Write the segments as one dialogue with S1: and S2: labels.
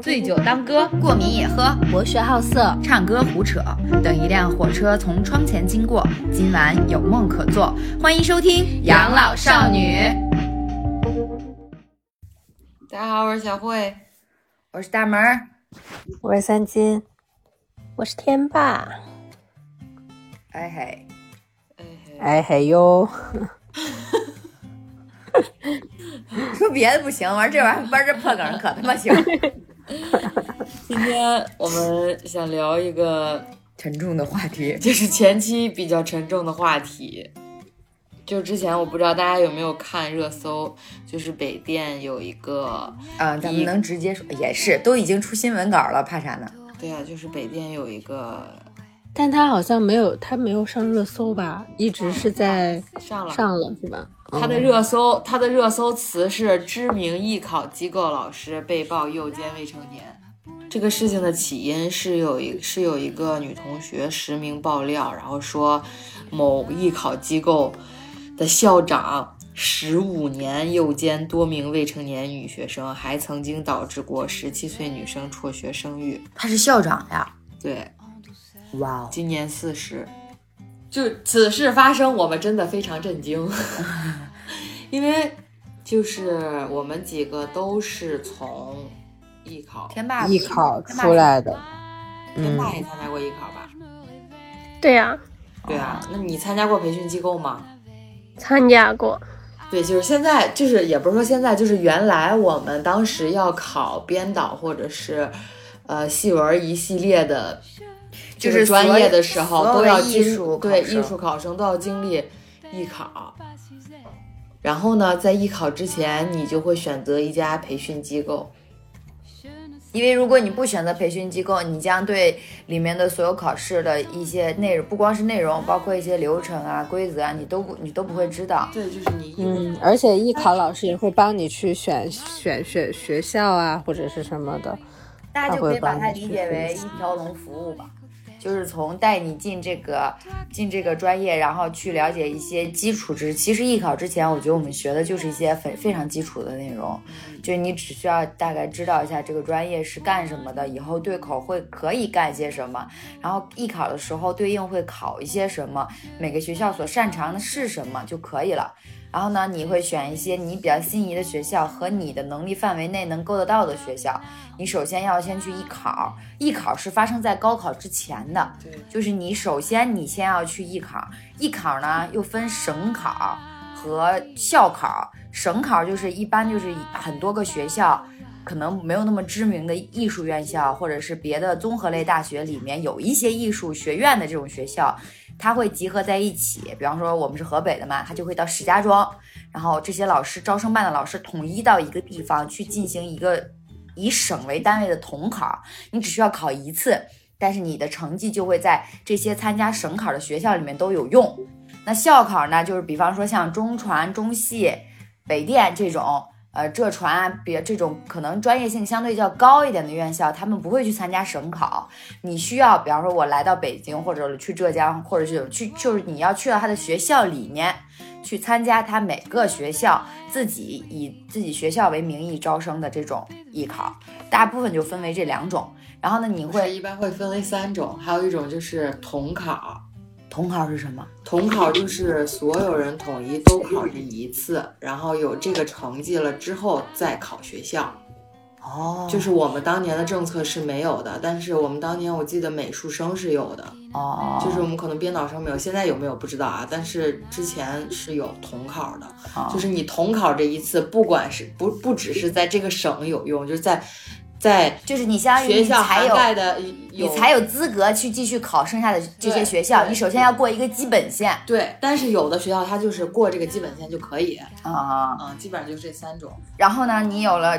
S1: 醉酒当歌，
S2: 过敏也喝，
S3: 博学好色，
S1: 唱歌胡扯。等一辆火车从窗前经过，今晚有梦可做。欢迎收听《养老少女》。
S2: 大家好，我是小慧，
S1: 我是大门儿，
S3: 我是三金，
S4: 我是天霸。
S1: 哎嘿，
S2: 哎嘿，
S3: 哎嘿哟。
S1: 说别的不行，玩这玩意儿玩这破梗可他妈行。
S2: 今天我们想聊一个
S1: 沉重的话题，
S2: 就是前期比较沉重的话题。就之前我不知道大家有没有看热搜，就是北电有一个，
S1: 嗯，咱们能直接说，也是都已经出新闻稿了，怕啥呢？
S2: 对呀、就是北电有一个
S4: 但他好像没有，他没有上热搜吧？一直是在
S2: 上了
S4: 上了是吧？
S2: 他的热搜，他的热搜词是知名艺考机构老师被曝诱奸未成年。这个事情的起因是有一是有一个女同学实名爆料，然后说某艺考机构的校长十五年诱奸多名未成年女学生，还曾经导致过十七岁女生辍学生育。
S1: 他是校长呀！
S2: 对，
S1: 哇哦，
S2: 今年四十。就此事发生，我们真的非常震惊，因为就是我们几个都是从艺考，
S1: 天霸
S3: 艺考出来的，
S2: 天霸也参加过艺考吧？
S4: 对呀、
S2: 对啊，那你参加过培训机构吗？
S4: 参加过。
S2: 对，就是现在，就是也不是说现在，就是原来我们当时要考编导或者是呃戏文一系列的，
S1: 就是
S2: 专业的时候都要
S1: 艺
S2: 经
S1: 术
S2: 对艺术考生都要经历艺考。然后呢，在艺考之前，你就会选择一家培训机构。
S1: 因为如果你不选择培训机构，你将对里面的所有考试的一些内容，不光是内容，包括一些流程啊、规则啊，你都不你都不会知道。
S2: 对，就是你
S3: 嗯，而且艺考老师也会帮你去选选选学校啊，或者是什么的。
S1: 大家就可以把它理解为一条龙服务吧，就是从带你进这个进这个专业，然后去了解一些基础知识。其实艺考之前，我觉得我们学的就是一些非非常基础的内容，就你只需要大概知道一下这个专业是干什么的，以后对口会可以干些什么，然后艺考的时候对应会考一些什么，每个学校所擅长的是什么就可以了。然后呢，你会选一些你比较心仪的学校和你的能力范围内能够得到的学校。你首先要先去艺考，艺考是发生在高考之前的，就是你首先你先要去艺考，艺考呢又分省考和校考，省考就是一般就是很多个学校。可能没有那么知名的艺术院校，或者是别的综合类大学里面有一些艺术学院的这种学校，它会集合在一起。比方说我们是河北的嘛，它就会到石家庄，然后这些老师招生办的老师统一到一个地方去进行一个以省为单位的统考，你只需要考一次，但是你的成绩就会在这些参加省考的学校里面都有用。那校考呢，就是比方说像中传、中戏、北电这种。呃，浙传啊，别这种可能专业性相对较高一点的院校，他们不会去参加省考。你需要，比方说，我来到北京，或者去浙江，或者是去，就是你要去到他的学校里面去参加他每个学校自己以自己学校为名义招生的这种艺考，大部分就分为这两种。然后呢，你会
S2: 会一般会分为三种，还有一种就是统考。
S1: 统考是什么？
S2: 统考就是所有人统一都考这一次，然后有这个成绩了之后再考学校。
S1: 哦，
S2: 就是我们当年的政策是没有的，但是我们当年我记得美术生是有的，
S1: 哦，
S2: 就是我们可能编导生没有，现在有没有不知道啊，但是之前是有统考的，
S1: 哦。
S2: 就是你统考这一次，不管是不不只是在这个省有用，就是在在
S1: 就是你相当于
S2: 学校
S1: 你才有
S2: 涵盖的
S1: 你才有资格去继续考剩下的这些学校。你首先要过一个基本线
S2: 对，但是有的学校它就是过这个基本线就可以，
S1: 啊。
S2: 嗯，基本上就是这三种。
S1: 然后呢，你有了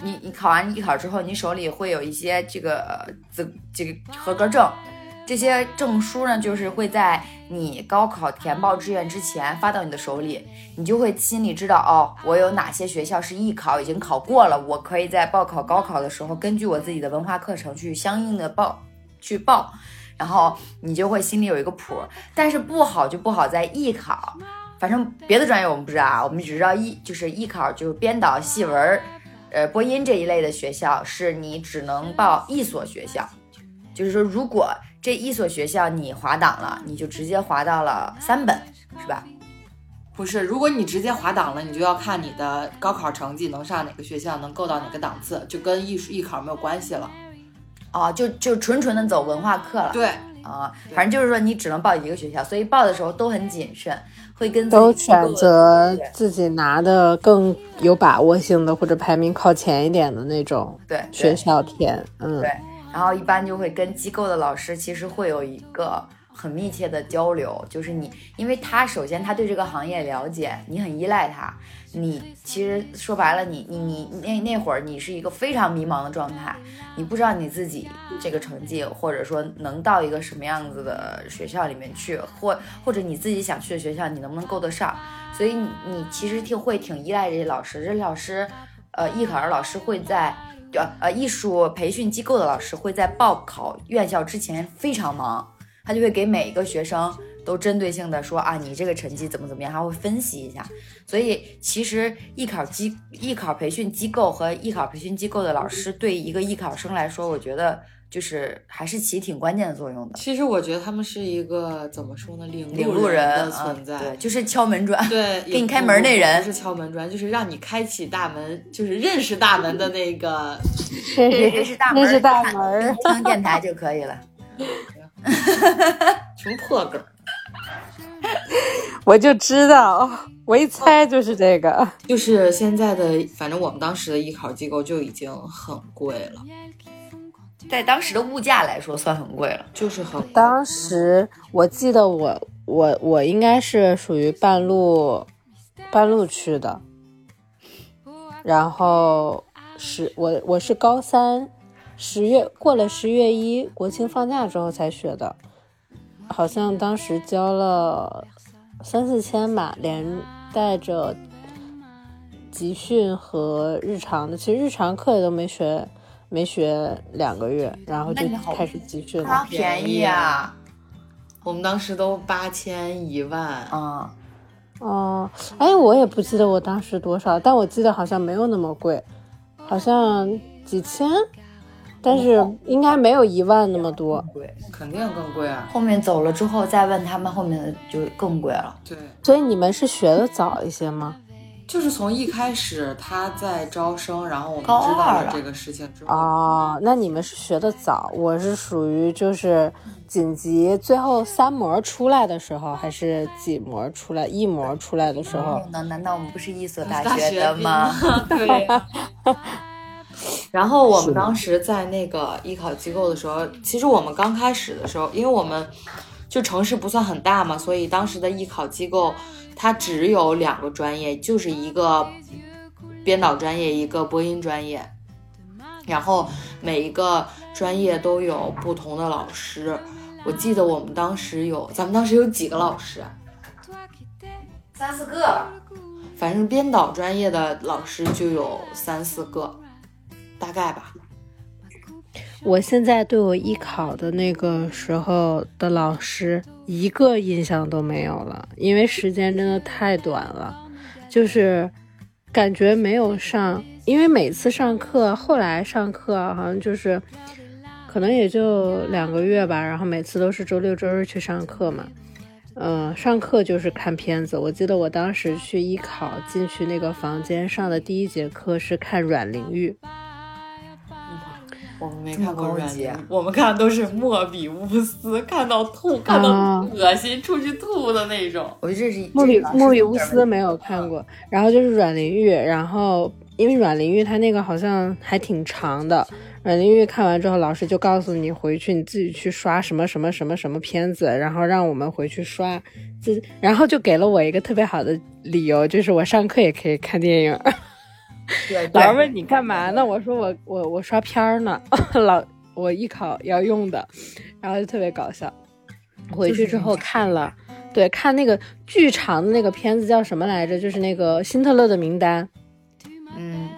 S1: 你你考完艺考之后，你手里会有一些这个呃资这个合格证。这些证书呢，就是会在你高考填报志愿之前发到你的手里，你就会心里知道哦，我有哪些学校是艺考已经考过了，我可以在报考高考的时候，根据我自己的文化课程去相应的报去报，然后你就会心里有一个谱。但是不好就不好在艺考，反正别的专业我们不知道啊，我们只知道艺就是艺考就是编导、戏文，呃播音这一类的学校，是你只能报一所学校，就是说如果这一所学校你滑档了，你就直接滑到了三本，是吧？
S2: 不是，如果你直接滑档了，你就要看你的高考成绩能上哪个学校，能够到哪个档次，就跟艺术艺考没有关系了。
S1: 哦，就就纯纯的走文化课了。
S2: 对，
S1: 啊，反正就是说你只能报一个学校，所以报的时候都很谨慎，会跟
S3: 都选择自己拿的更有把握性的或者排名靠前一点的那种
S1: 对
S3: 学校填。嗯，
S1: 对，然后一般就会跟机构的老师其实会有一个很密切的交流，就是你，因为他首先他对这个行业了解，你很依赖他，你其实说白了，你你你那那会儿你是一个非常迷茫的状态，你不知道你自己这个成绩，或者说能到一个什么样子的学校里面去，或或者你自己想去的学校，你能不能够得上，所以你你其实挺会挺依赖这些老师，这些老师，呃，艺考的老师会在。呃呃，艺术培训机构的老师会在报考院校之前非常忙，他就会给每一个学生都针对性的说啊，你这个成绩怎么怎么样，他会分析一下。所以其实艺考机艺考培训机构和艺考培训机构的老师对一个艺考生来说，我觉得就是还是起挺关键的作用的。
S2: 其实我觉得他们是一个怎么说呢，领
S1: 领路
S2: 路
S1: 人
S2: 的
S1: 啊
S2: 存在。
S1: 对，就是敲门砖。
S2: 对，
S1: 给你开门那人
S2: 不是敲门砖，就是让你开启大门，就是认识大门的那个。
S3: 这
S1: 这
S3: 是
S1: 是大门
S3: 认识大门
S1: 听电台就可以了。
S2: 什么破梗？
S3: 我就知道，我一猜就是这个。
S2: 就是现在的，反正我们当时的艺考机构就已经很贵了，
S1: 在当时的物价来说，算很贵了。
S2: 就是很
S3: 当时我记得我我我应该是属于半路半路去的，然后十我我是高三十月过了十月一国庆放假之后才学的，好像当时交了三四千吧，连带着集训和日常的，其实日常课也都没学。没学两个月，然后就开始集训了。
S1: 好，便宜啊！
S2: 我们当时都八千一万，
S1: 啊、
S3: 哦，哎，我也不记得我当时多少，但我记得好像没有那么贵，好像几千，但是应该没有一万那么多。
S1: 贵。
S2: 肯定更贵啊。
S1: 后面走了之后再问他们，后面的就更贵了。
S2: 对，
S3: 所以你们是学的早一些吗？
S2: 就是从一开始他在招生，然后我们知道
S1: 了
S2: 了这个事情之后，
S3: 哦，那你们是学的早，我是属于就是紧急最后三模出来的时候，还是几模出来一模出来的时候？
S1: 难难道我们不是一所
S2: 大
S1: 学的吗？
S2: 对。然后我们当时在那个艺考机构的时候，其实我们刚开始的时候，因为我们就城市不算很大嘛，所以当时的艺考机构它只有两个专业，就是一个编导专业，一个播音专业。然后每一个专业都有不同的老师。我记得我们当时有，咱们当时有几个老师啊？
S1: 三四个吧。
S2: 反正编导专业的老师就有三四个，大概吧。
S3: 我现在对我艺考的那个时候的老师一个印象都没有了，因为时间真的太短了，就是感觉没有上，因为每次上课，后来上课好像就是可能也就两个月吧，然后每次都是周六周日去上课嘛。嗯，上课就是看片子。我记得我当时去艺考进去那个房间上的第一节课是看阮玲玉，
S2: 我们没看过阮玲，我们看的都是莫比乌斯，看到吐，看到
S3: 啊
S2: 恶心，出去吐的那种。
S1: 我觉得这是
S3: 莫比莫比乌斯没有看过，然后就是阮玲玉，然后因为阮玲玉她那个好像还挺长的，阮玲玉看完之后，老师就告诉你回去你自己去刷什么什么什么什么片子，然后让我们回去刷，自然后就给了我一个特别好的理由，就是我上课也可以看电影。
S1: 对
S3: 老师问你干嘛呢？我说我我我刷片儿呢，老我艺考要用的，然后就特别搞笑。回去之后看了，对，看那个巨长的那个片子叫什么来着？就是那个辛特勒的名单，
S1: 嗯，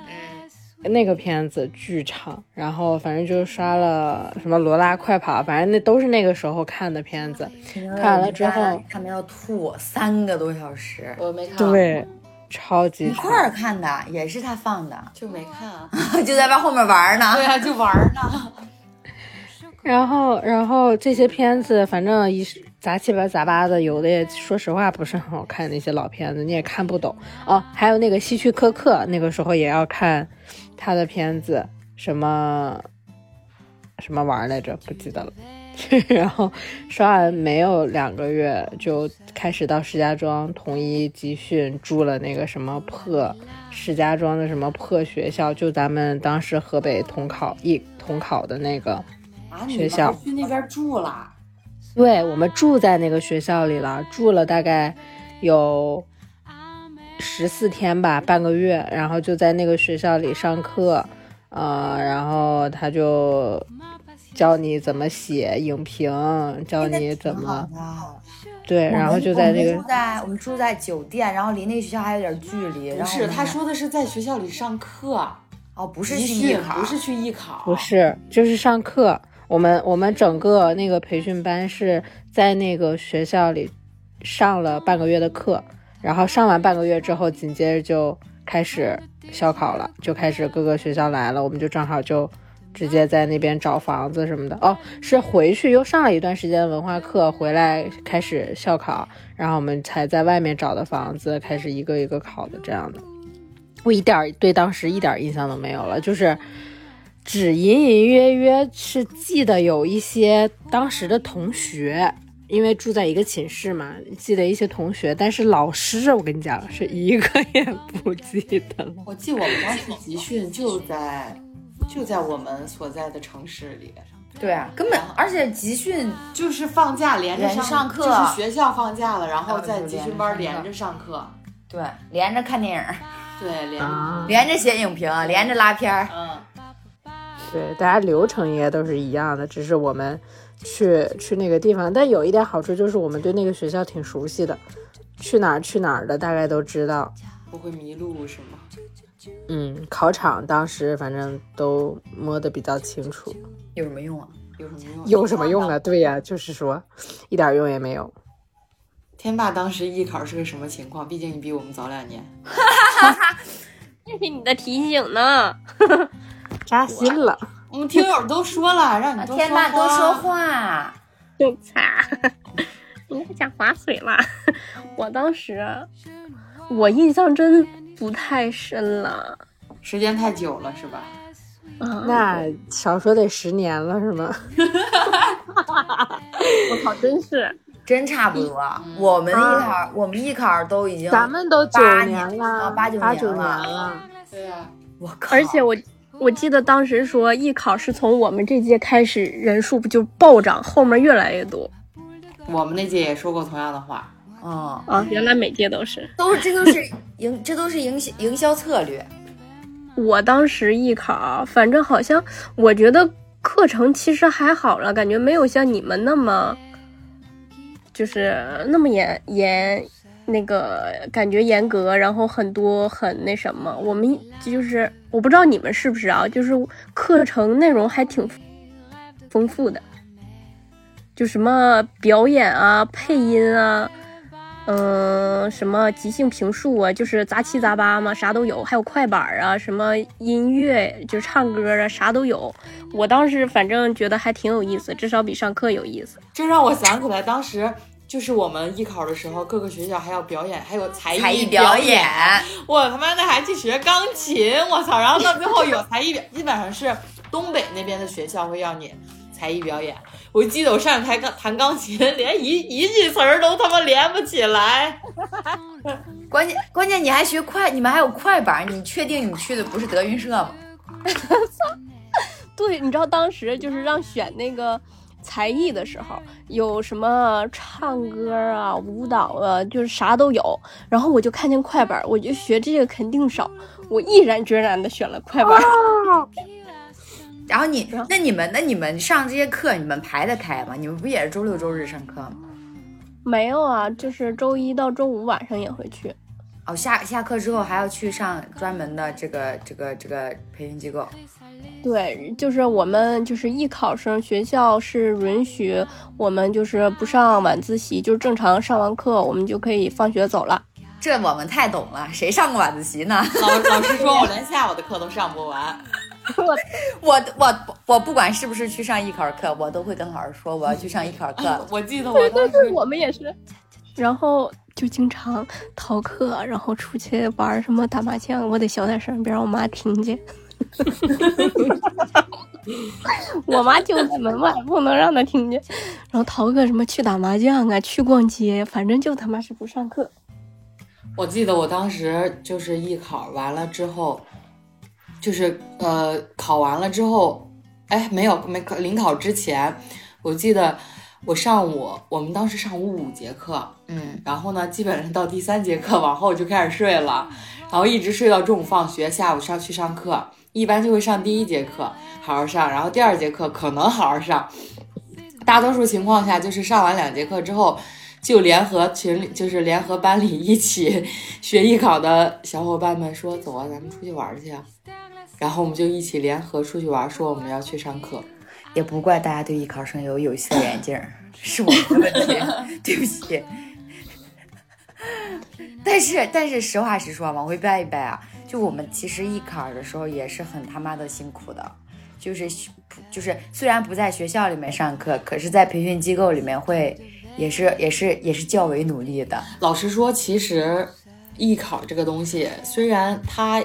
S3: 那个片子巨长，然后反正就刷了什么罗拉快跑，反正那都是那个时候看的片子。看完了之后
S1: 看的要吐三个多小时。
S2: 我没看。，
S3: 对，超级
S1: 一块儿看的，也是他放的，
S2: 就没看啊。
S1: 就在外后面玩呢。
S2: 对啊，就玩呢。
S3: 然后，然后这些片子，反正一杂七八杂八的，有的也说实话不是很好看，那些老片子你也看不懂哦。还有那个希区柯克，那个时候也要看他的片子，什么什么玩意儿来着，不记得了。然后刷完没有两个月，就开始到石家庄统一集训，住了那个什么破石家庄的什么破学校，就咱们当时河北统考一统考的那个。
S2: 啊，
S3: 学校
S2: 去那边住了，
S3: 对我们住在那个学校里了，住了大概有十四天吧，半个月，然后就在那个学校里上课，呃，然后他就教你怎么写影评，教你怎么对，然后就在那个
S1: 住在我们住在酒店，然后离那个学校还有点距离。
S2: 不是，他说的是在学校里上课，
S1: 哦，不是去艺考，
S2: 不是去艺考，
S3: 不是，就是上课。我们我们整个那个培训班是在那个学校里上了半个月的课，然后上完半个月之后，紧接着就开始校考了，就开始各个学校来了，我们就正好就直接在那边找房子什么的。哦，是回去又上了一段时间文化课，回来开始校考，然后我们才在外面找的房子，开始一个一个考的这样的。我一点对当时一点印象都没有了，就是。只隐隐约约是记得有一些当时的同学，因为住在一个寝室嘛，记得一些同学，但是老师我跟你讲是一个 也不记得了。
S2: 我记我们当时集训就在就在我们所在的城市里。
S1: 对啊，根本而且集训
S2: 就是放假连着
S1: 上课，
S2: 就是学校放假了，然后在集训班连着上课。
S1: 对，连着看电影。
S2: 对，连
S1: 连着写影评，连着拉片儿。
S2: 嗯。
S3: 对，大家流程应该都是一样的，只是我们去去那个地方。但有一点好处就是我们对那个学校挺熟悉的，去哪儿去哪儿的大概都知道，
S2: 不会迷路是吗？
S3: 嗯，考场当时反正都摸得比较清楚。
S1: 有什么用啊？
S2: 有什么用？
S3: 有什么用啊？对呀，就是说一点用也没有。
S2: 天霸当时艺考是个什么情况？毕竟你比我们早两年。
S5: 谢谢你的提醒呢。
S3: 扎心了，
S2: 我们听友都说了，让你
S1: 天霸多说话。
S5: 就擦，你还讲划水了。我当时，我印象真不太深了，
S2: 时间太久了，是吧？
S3: 那少说得十年了，是吗？
S5: 我靠，真是，
S1: 真差不多。我们艺考，我们艺考都已经，
S3: 咱们都九
S1: 年
S3: 了，
S1: 八九
S3: 年
S1: 了。
S2: 对呀，
S1: 我靠！
S5: 而且我。我记得当时说艺考是从我们这届开始人数不就暴涨，后面越来越多。
S2: 我们那届也说过同样的话。
S1: 啊
S5: 啊！原来每届都是，
S1: 都是这都是营，这都是营销营销策略。
S5: 我当时艺考，反正好像我觉得课程其实还好了，感觉没有像你们那么，就是那么严严。那个感觉严格，然后很多很那什么，我们就是我不知道你们是不是啊，就是课程内容还挺丰富的，就什么表演啊、配音啊，嗯，什么即兴评述啊，就是杂七杂八嘛，啥都有，还有快板啊，什么音乐就唱歌啊，啥都有。我当时反正觉得还挺有意思，至少比上课有意思。
S2: 这让我想起来当时。就是我们艺考的时候，各个学校还要表演，还有才艺表
S1: 演。
S2: 我他妈的还去学钢琴，我操！然后到最后有才艺表，基本上是东北那边的学校会要你才艺表演。我记得我上台钢弹钢琴，连一一句词儿都他妈连不起来。
S1: 关键关键你还学快，你们还有快板，你确定你去的不是德云社吗？
S5: 对，你知道当时就是让选那个。才艺的时候有什么唱歌啊、舞蹈啊，就是啥都有。然后我就看见快板，我就学这个肯定少，我毅然决然的选了快板。
S1: 然后你那你们那你们上这些课，你们排得开吗？你们不也是周六周日上课吗？
S5: 没有啊，就是周一到周五晚上也会去。
S1: 哦，下下课之后还要去上专门的这个这个这个培训机构。
S5: 对，就是我们就是艺考生，学校是允许我们就是不上晚自习，就是正常上完课我们就可以放学走了。
S1: 这我们太懂了，谁上过晚自习呢？
S2: 老老师说我连下午的课都上不完。
S1: 我我我我不管是不是去上艺考课，我都会跟老师说我要去上艺考课。
S2: 我记得我
S5: 对对对，
S2: 当时
S5: 我们也是。然后就经常逃课，然后出去玩什么打麻将，我得小点声，别让我妈听见。我妈就在门外，不能让她听见。然后逃课什么去打麻将啊，去逛街，反正就他妈是不上课。
S2: 我记得我当时就是艺考完了之后，就是呃考完了之后，哎没有没考临考之前，我记得我上午我们当时上午五节课，
S1: 嗯，
S2: 然后呢基本上到第三节课往后就开始睡了，然后一直睡到中午放学，下午上去上课，一般就会上第一节课好好上，然后第二节课可能好好上，大多数情况下就是上完两节课之后。就联合群里，就是联合班里一起 学艺考的小伙伴们说：“走啊，咱们出去玩去啊！”然后我们就一起联合出去玩，说我们要去上课。
S1: 也不怪大家对艺考生有有色眼镜，是我们的问题，对不起。但是但是实话实说，往回掰一掰啊，就我们其实艺考的时候也是很他妈的辛苦的，就是就是虽然不在学校里面上课，可是在培训机构里面会。也是也是也是较为努力的。
S2: 老实说，其实艺考这个东西，虽然它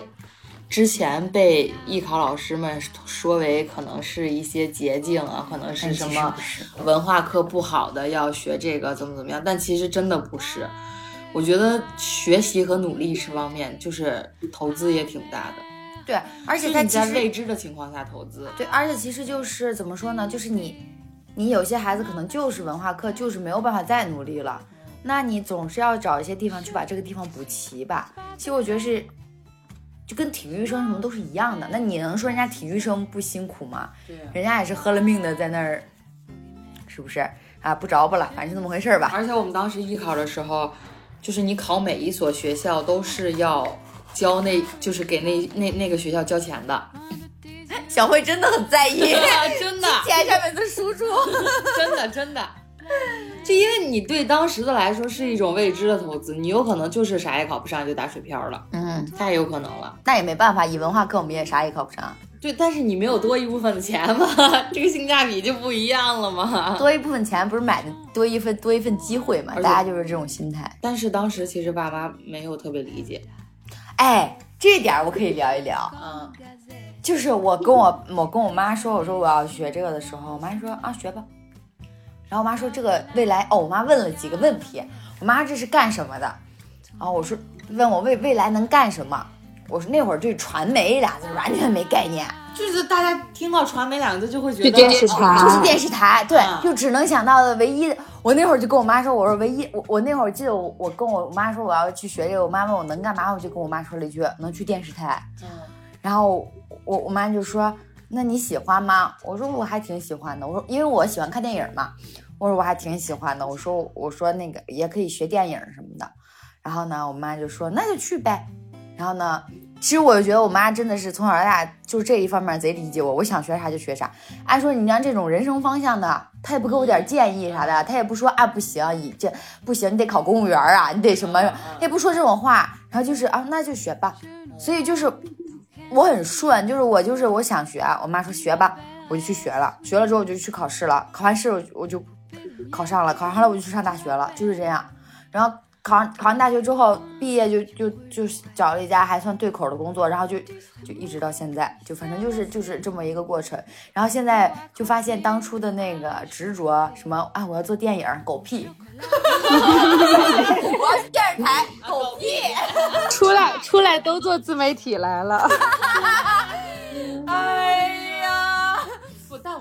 S2: 之前被艺考老师们说为可能是一些捷径啊，可能是什么文化课不好的要学这个怎么怎么样，但其实真的不是。我觉得学习和努力这方面，就是投资也挺大的。
S1: 对，而且
S2: 在未知的情况下投资。
S1: 对，而且其实就是怎么说呢，就是你。你有些孩子可能就是文化课，就是没有办法再努力了，那你总是要找一些地方去把这个地方补齐吧。其实我觉得是，就跟体育生什么都是一样的。那你能说人家体育生不辛苦吗？
S2: 对，
S1: 人家也是喝了命的在那儿，是不是啊？不着不了，反正就那么回事儿吧。
S2: 而且我们当时艺考的时候，就是你考每一所学校都是要交那，就是给那那那个学校交钱的。
S1: 小慧真的很在意，
S2: 真的
S1: 钱上面的输出，
S2: 真 的真的，就因为你对当时的来说是一种未知的投资，你有可能就是啥也考不上就打水漂了，
S1: 嗯，
S2: 太有可能了。
S1: 那也没办法，以文化课我们也啥也考不上。
S2: 对，但是你没有多一部分的钱嘛，这个性价比就不一样了嘛。
S1: 多一部分钱不是买的多一份多一份机会嘛？大家就是这种心态。
S2: 但是当时其实爸妈没有特别理解。
S1: 哎，这点我可以聊一聊。
S2: 嗯。
S1: 就是我跟我我跟我妈说，我说我要学这个的时候，我妈说啊学吧。然后我妈说这个未来哦，我妈问了几个问题，我妈这是干什么的？然后我说问我未未来能干什么？我说那会儿对传媒俩字完全没概念，
S2: 就是大家听到传媒两个字就会觉得
S3: 电视台，
S1: 就是电视台，对，就只能想到的唯一。我那会儿就跟我妈说，我说唯一我我那会儿记得我我跟我妈说我要去学这个，我妈问我能干嘛，我就跟我妈说了一句能去电视台。
S2: 嗯，
S1: 然后。我我妈就说：“那你喜欢吗？”我说：“我还挺喜欢的。”我说：“因为我喜欢看电影嘛。”我说：“我还挺喜欢的。”我说：“我说那个也可以学电影什么的。”然后呢，我妈就说：“那就去呗。”然后呢，其实我就觉得我妈真的是从小到大就这一方面贼理解我，我想学啥就学啥。按说你像这种人生方向的，她也不给我点建议啥的，她也不说啊不行，你这不行，你得考公务员啊，你得什么，也不说这种话。然后就是啊，那就学吧。所以就是。我很顺，就是我就是我想学，我妈说学吧，我就去学了。学了之后我就去考试了，考完试我我就考上了，考上了我就去上大学了，就是这样。然后考上考上大学之后，毕业就就就找了一家还算对口的工作，然后就就一直到现在，就反正就是就是这么一个过程。然后现在就发现当初的那个执着，什么啊我要做电影，狗屁。我要去电视台，狗屁！
S3: 出来出来都做自媒体来了。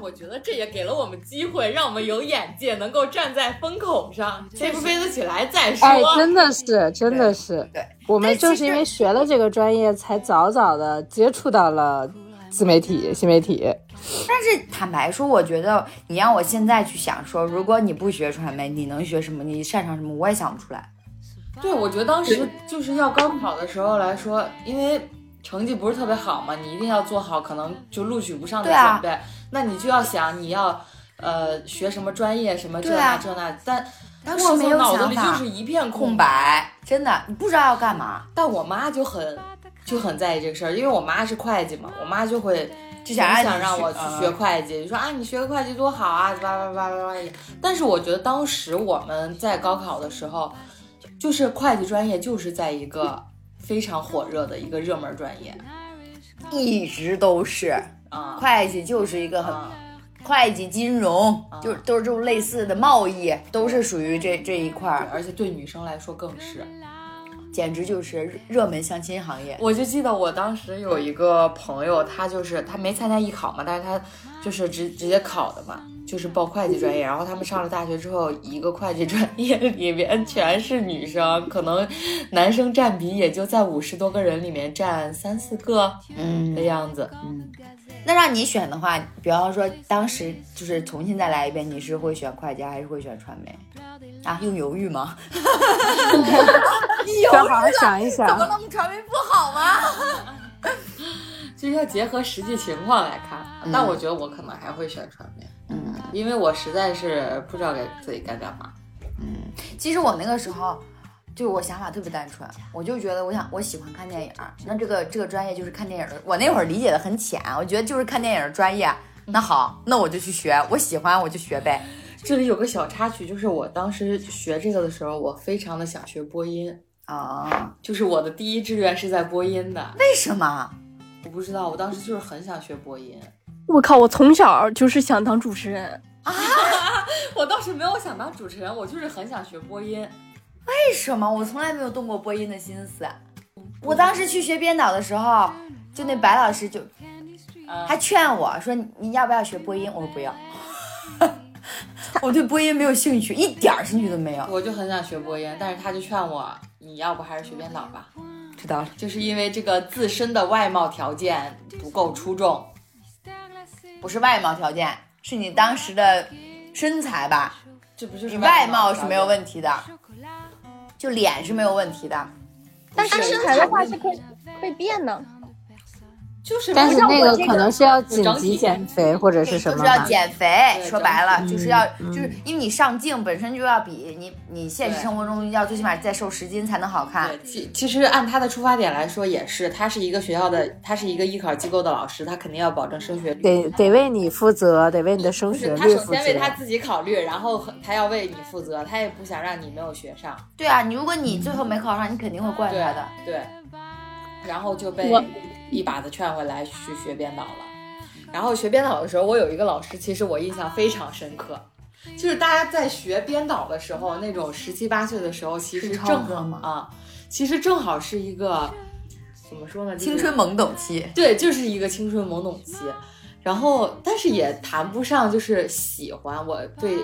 S2: 我觉得这也给了我们机会，让我们有眼界，能够站在风口上，飞不飞得起来再说。
S3: 哎，真的是，真的是。
S1: 对，
S3: 我们正是因为学了这个专业，才早早的接触到了自媒体、新媒体。
S1: 但是坦白说，我觉得你让我现在去想说，如果你不学传媒，你能学什么？你擅长什么？我也想不出来。
S2: 对，我觉得当时就是要高考的时候来说，因为成绩不是特别好嘛，你一定要做好可能就录取不上的准备。那你就要想你要呃学什么专业，什么这那这那。但
S1: 当时没有
S2: 脑子里就是，一片
S1: 空
S2: 白。
S1: 白，真的，你不知道要干嘛，
S2: 但我妈就很就很在意这个事儿，因为我妈是会计嘛，我妈就会
S1: 就想让你
S2: 想让我去
S1: 去
S2: 学会计，就说啊，你学个会计多好啊，叭叭叭叭叭。但是我觉得当时我们在高考的时候，就是会计专业就是在一个非常火热的一个热门专业
S1: 一直都是
S2: 啊。
S1: 会计，就是一个很
S2: 啊
S1: 会计、金融，
S2: 啊
S1: 就是都是这种类似的贸易，都是属于这这一块儿，
S2: 而且对女生来说更是。
S1: 简直就是热门相亲行业。
S2: 我就记得我当时有一个朋友，他就是他没参加艺考嘛，但是他就是直直接考的嘛，就是报会计专业。然后他们上了大学之后，一个会计专业里面全是女生，可能男生占比也就在五十多个人里面占三四个
S1: 嗯
S2: 的样子。
S1: 嗯那让你选的话，比方说当时就是重新再来一遍，你是会选会计还是会选传媒？啊，用犹豫吗？
S3: 要好好想一想。
S1: 能传媒不好吗？
S2: 就是要结合实际情况来看。
S1: 嗯
S2: 但我觉得我可能还会选传媒，
S1: 嗯，
S2: 因为我实在是不知道该自己该干嘛。
S1: 嗯其实我那个时候。就我想法特别单纯，我就觉得我想我喜欢看电影儿，那这个这个专业就是看电影的。我那会儿理解的很浅，我觉得就是看电影的专业。那好，那我就去学，我喜欢我就学呗。
S2: 这里有个小插曲，就是我当时学这个的时候，我非常的想学播音，
S1: 啊，
S2: 就是我的第一志愿是在播音的。
S1: 为什么？
S2: 我不知道，我当时就是很想学播音。
S5: 我靠，我从小就是想当主持人啊。
S2: 我倒是没有想当主持人，我就是很想学播音。
S1: 为什么？我从来没有动过播音的心思。我当时去学编导的时候，就那白老师就
S2: 啊
S1: 还劝我说：“你你要不要学播音？”我说不要，我对播音没有兴趣，一点兴趣都没有。
S2: 我就很想学播音，但是他就劝我，你要不还是学编导吧，
S1: 知道了，
S2: 就是因为这个自身的外貌条件不够出众。
S1: 不是外貌条件，是你当时的身材吧？
S2: 这不就是
S1: 你外貌是没有？问题的，就脸是没有问题的。
S5: 但是身材的话是可以可以变的。
S2: 就是
S3: 但是那个可能是要紧急减肥或者是什么
S1: 就是要？减肥，说白了就是要，就是因为你上镜本身就要比你你现实生活中要最起码再瘦十斤才能好看。
S2: 其其实按他的出发点来说，也是他是一个学校的，他是一个艺考机构的老师，他肯定要保证升学率。
S3: 得得为你负责，得为你的升学率负
S2: 首先为他。自己考虑，然后他要为你负责，他也不想让你没有学上。
S1: 对啊，你如果你最后没考上，你肯定会怪他的。
S2: 对，然后就被
S5: 我
S2: 一把子劝回来去学编导了。然后学编导的时候，我有一个老师，其实我印象非常深刻，就是大家在学编导的时候，那种十七八岁的时候，其实正好啊，其实正好是一个怎么说呢，就是
S1: 青春懵懂期，
S2: 对，就是一个青春懵懂期，然后但是也谈不上就是喜欢，我对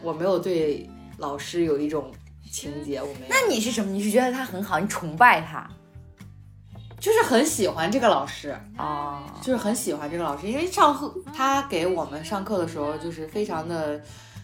S2: 我没有对老师有一种情节，我没有，
S1: 那你是什么？你是觉得他很好，你崇拜他
S2: 就是很喜欢这个老师，
S1: 啊，
S2: 就是很喜欢这个老师，因为上课他给我们上课的时候就是非常的。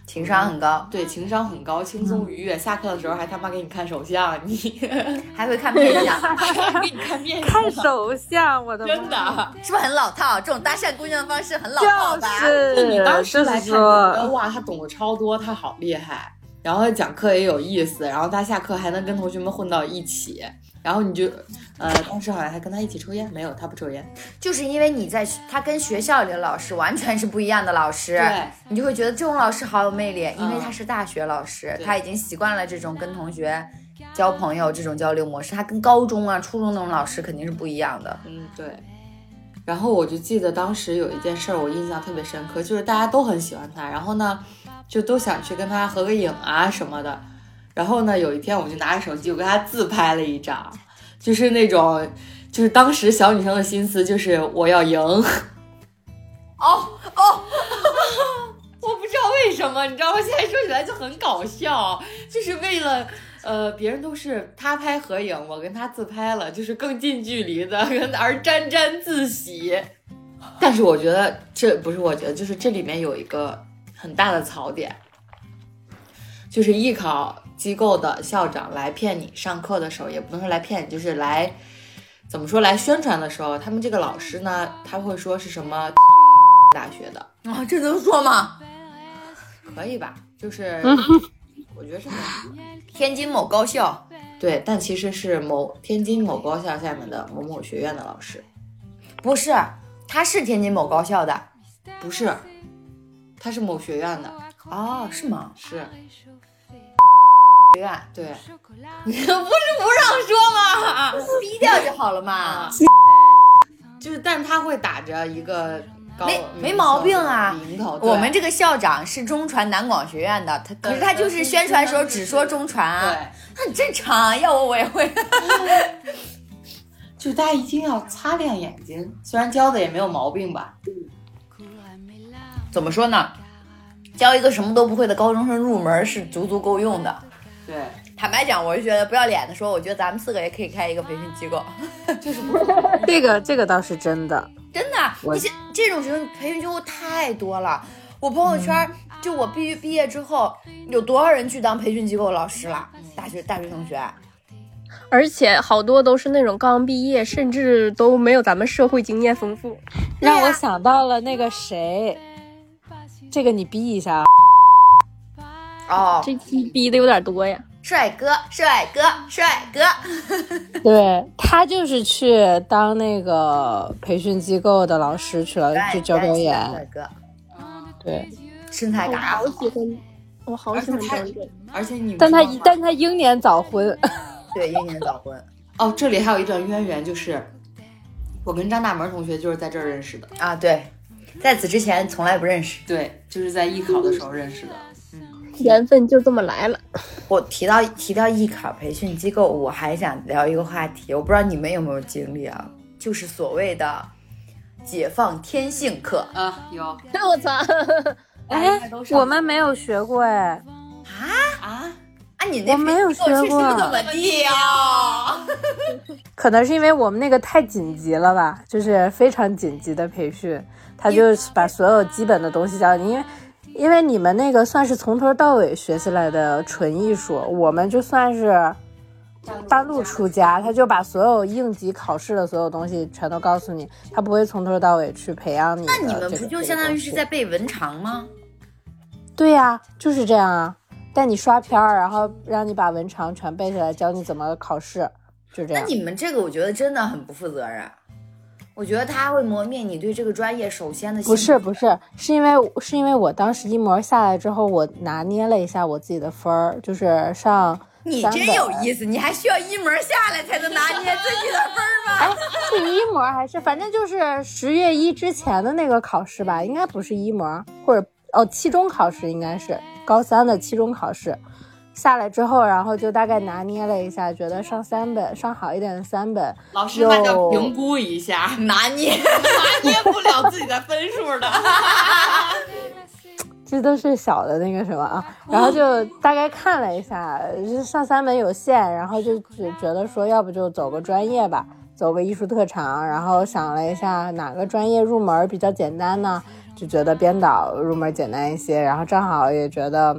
S1: 情商很高，
S2: 对，情商很高，轻松愉悦。下课的时候还他妈给你看手相，你
S1: 还会看面相，
S2: 给你看面相，
S3: 看手相，我的妈
S2: 真的。
S1: 是不是很老套？这种搭讪姑娘的方式很老套
S3: 就
S1: 吧？
S3: 是
S2: 你当时来
S3: 说
S2: 哇，他懂得超多，他好厉害，然后讲课也有意思，然后他下课还能跟同学们混到一起，然后你就，呃，当时好像还跟他一起抽烟，没有，他不抽烟，
S1: 就是因为你在他跟学校里的老师完全是不一样的老师，
S2: 对
S1: 你就会觉得这种老师好有魅力，因为
S2: 嗯
S1: 他是大学老师，
S2: 对
S1: 他已经习惯了这种跟同学交朋友这种交流模式，他跟高中啊、初中那种老师肯定是不一样的。
S2: 嗯，对。然后我就记得当时有一件事儿，我印象特别深刻，就是大家都很喜欢他，然后呢，就都想去跟他合个影啊什么的。然后呢，有一天我就拿着手机，我跟他自拍了一张，就是那种，就是当时小女生的心思，就是我要赢。
S1: 哦哦，
S2: 我不知道为什么，你知道吗？现在说起来就很搞笑，就是为了。呃，别人都是他拍合影，我跟他自拍了，就是更近距离的，而沾沾自喜。但是我觉得这不是，我觉得就是这里面有一个很大的槽点，就是艺考机构的校长来骗你上课的时候，也不能说来骗你，就是来怎么说来宣传的时候，他们这个老师呢，他会说是什么大学的，
S1: 啊，这能说吗？
S2: 可以吧？就是我觉得是。
S1: 天津某高校，
S2: 对，但其实是某天津某高校下面的某某学院的老师，
S1: 不是，他是天津某高校的。
S2: 不是，他是某学院的，
S1: 哦，是吗？
S2: 是
S1: 学院，
S2: 对，
S1: 不是不让说吗？低调就好了嘛。
S2: 就是，但他会打着一个高
S1: 没没毛病啊
S2: 名头。
S1: 我们这个校长是中传南广学院的，他可是他就是宣传时候只说中传啊，
S2: 对，
S1: 那很正常啊，要我我也会。
S2: 就大家一定要擦亮眼睛，虽然教的也没有毛病吧。
S1: 怎么说呢？教一个什么都不会的高中生入门是足足够用的。
S2: 对，
S1: 坦白讲，我是觉得不要脸的说，我觉得咱们四个也可以开一个培训机构，
S2: 就是不
S3: 这个这个倒是真的。
S1: 真的。
S3: 我
S1: 你这这种学生培训机构太多了，我朋友圈、就我毕毕业之后，有多少人去当培训机构老师了？大学大学同学，
S5: 而且好多都是那种刚毕业，甚至都没有咱们社会经验丰富。
S3: 让我想到了那个谁，这个你逼一下啊。
S1: 哦，
S5: 这期逼的有点多呀。
S1: 帅哥，帅哥，帅哥，
S3: 对他就是去当那个培训机构的老师去了，去教表演
S1: 帅
S3: 演。
S1: 哥，
S3: 对，
S1: 身材嘎
S5: 好喜欢，我好喜欢张震。
S2: 而且你
S3: 但他但他英年早婚。
S1: 对，英年早婚
S2: 哦，这里还有一段渊源，就是我跟张大门同学就是在这儿认识的。
S1: 啊，对，在此之前从来不认识。
S2: 对，就是在艺考的时候认识的。
S5: 缘分就这么来了。
S1: 我提到提到艺考培训机构，我还想聊一个话题，我不知道你们有没有经历啊，就是所谓的解放天性课
S2: 啊，有
S5: 我操！
S3: 哎，我们没有学过哎，
S2: 啊，
S1: 啊，啊你那
S3: 我没有学过
S1: 怎么地呀、
S3: 可能是因为我们那个太紧急了吧，就是非常紧急的培训，他就把所有基本的东西教你，因为因为你们那个算是从头到尾学起来的纯艺术，我们就算是半路出家，他就把所有应急考试的所有东西全都告诉你，他不会从头到尾去培养你
S1: 那你们不就相当于是在背文长吗？
S3: 对呀、就是这样啊，带你刷片儿，然后让你把文长全背下来，教你怎么考试，就这样。
S1: 那你们这个我觉得真的很不负责任。我觉得它会磨灭你对这个专业首先的兴
S3: 不是不是，是因为是因为我当时一模下来之后，我拿捏了一下我自己的分儿，就是上
S1: 你真有意思，你还需要一模下来才能拿捏自己的分儿吗？
S3: 是一模还是反正就是十月一之前的那个考试吧，应该不是一模，或者哦期中考试应该是高三的期中考试。下来之后，然后就大概拿捏了一下，觉得上三本，上好一点的三本，
S2: 老师那叫评估一下，
S1: 拿捏，
S2: 拿捏不了自己的分数的。
S3: 这都是小的那个什么啊，然后就大概看了一下，就上三本有限，然后就只觉得说，要不就走个专业吧，走个艺术特长，然后想了一下哪个专业入门比较简单呢，就觉得编导入门简单一些，然后正好也觉得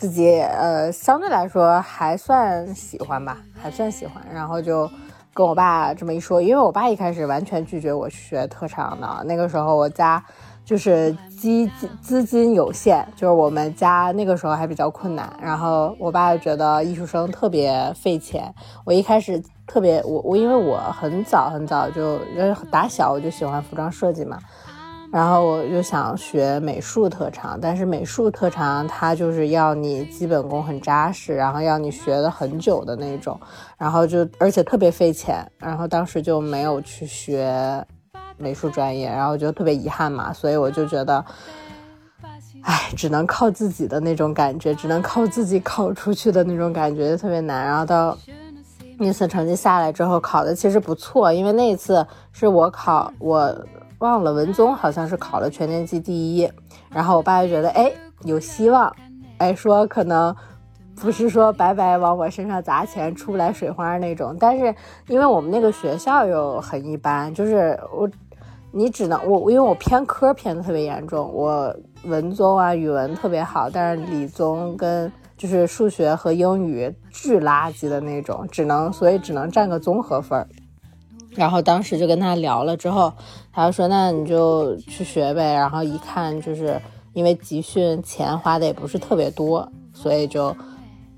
S3: 自己呃相对来说还算喜欢吧，还算喜欢，然后就。跟我爸这么一说，因为我爸一开始完全拒绝我学特长的，那个时候我家就是资资金有限，就是我们家那个时候还比较困难，然后我爸觉得艺术生特别费钱。我一开始特别我我因为我很早很早就打小我就喜欢服装设计嘛，然后我就想学美术特长，但是美术特长它就是要你基本功很扎实，然后要你学的很久的那种，然后就而且特别费钱，然后当时就没有去学美术专业，然后就特别遗憾嘛，所以我就觉得，哎，只能靠自己的那种感觉，只能靠自己考出去的那种感觉，特别难。然后到那次成绩下来之后，考的其实不错，因为那一次是我考我。忘了文综好像是考了全年级第一，然后我爸就觉得哎有希望，哎说可能不是说白白往我身上砸钱出不来水花那种，但是因为我们那个学校又很一般，就是我你只能我因为我偏科偏的特别严重，我文综啊语文特别好，但是理综跟就是数学和英语巨垃圾的那种，只能所以只能占个综合分。然后当时就跟他聊了之后，他就说：“那你就去学呗。”然后一看，就是因为集训钱花的也不是特别多，所以就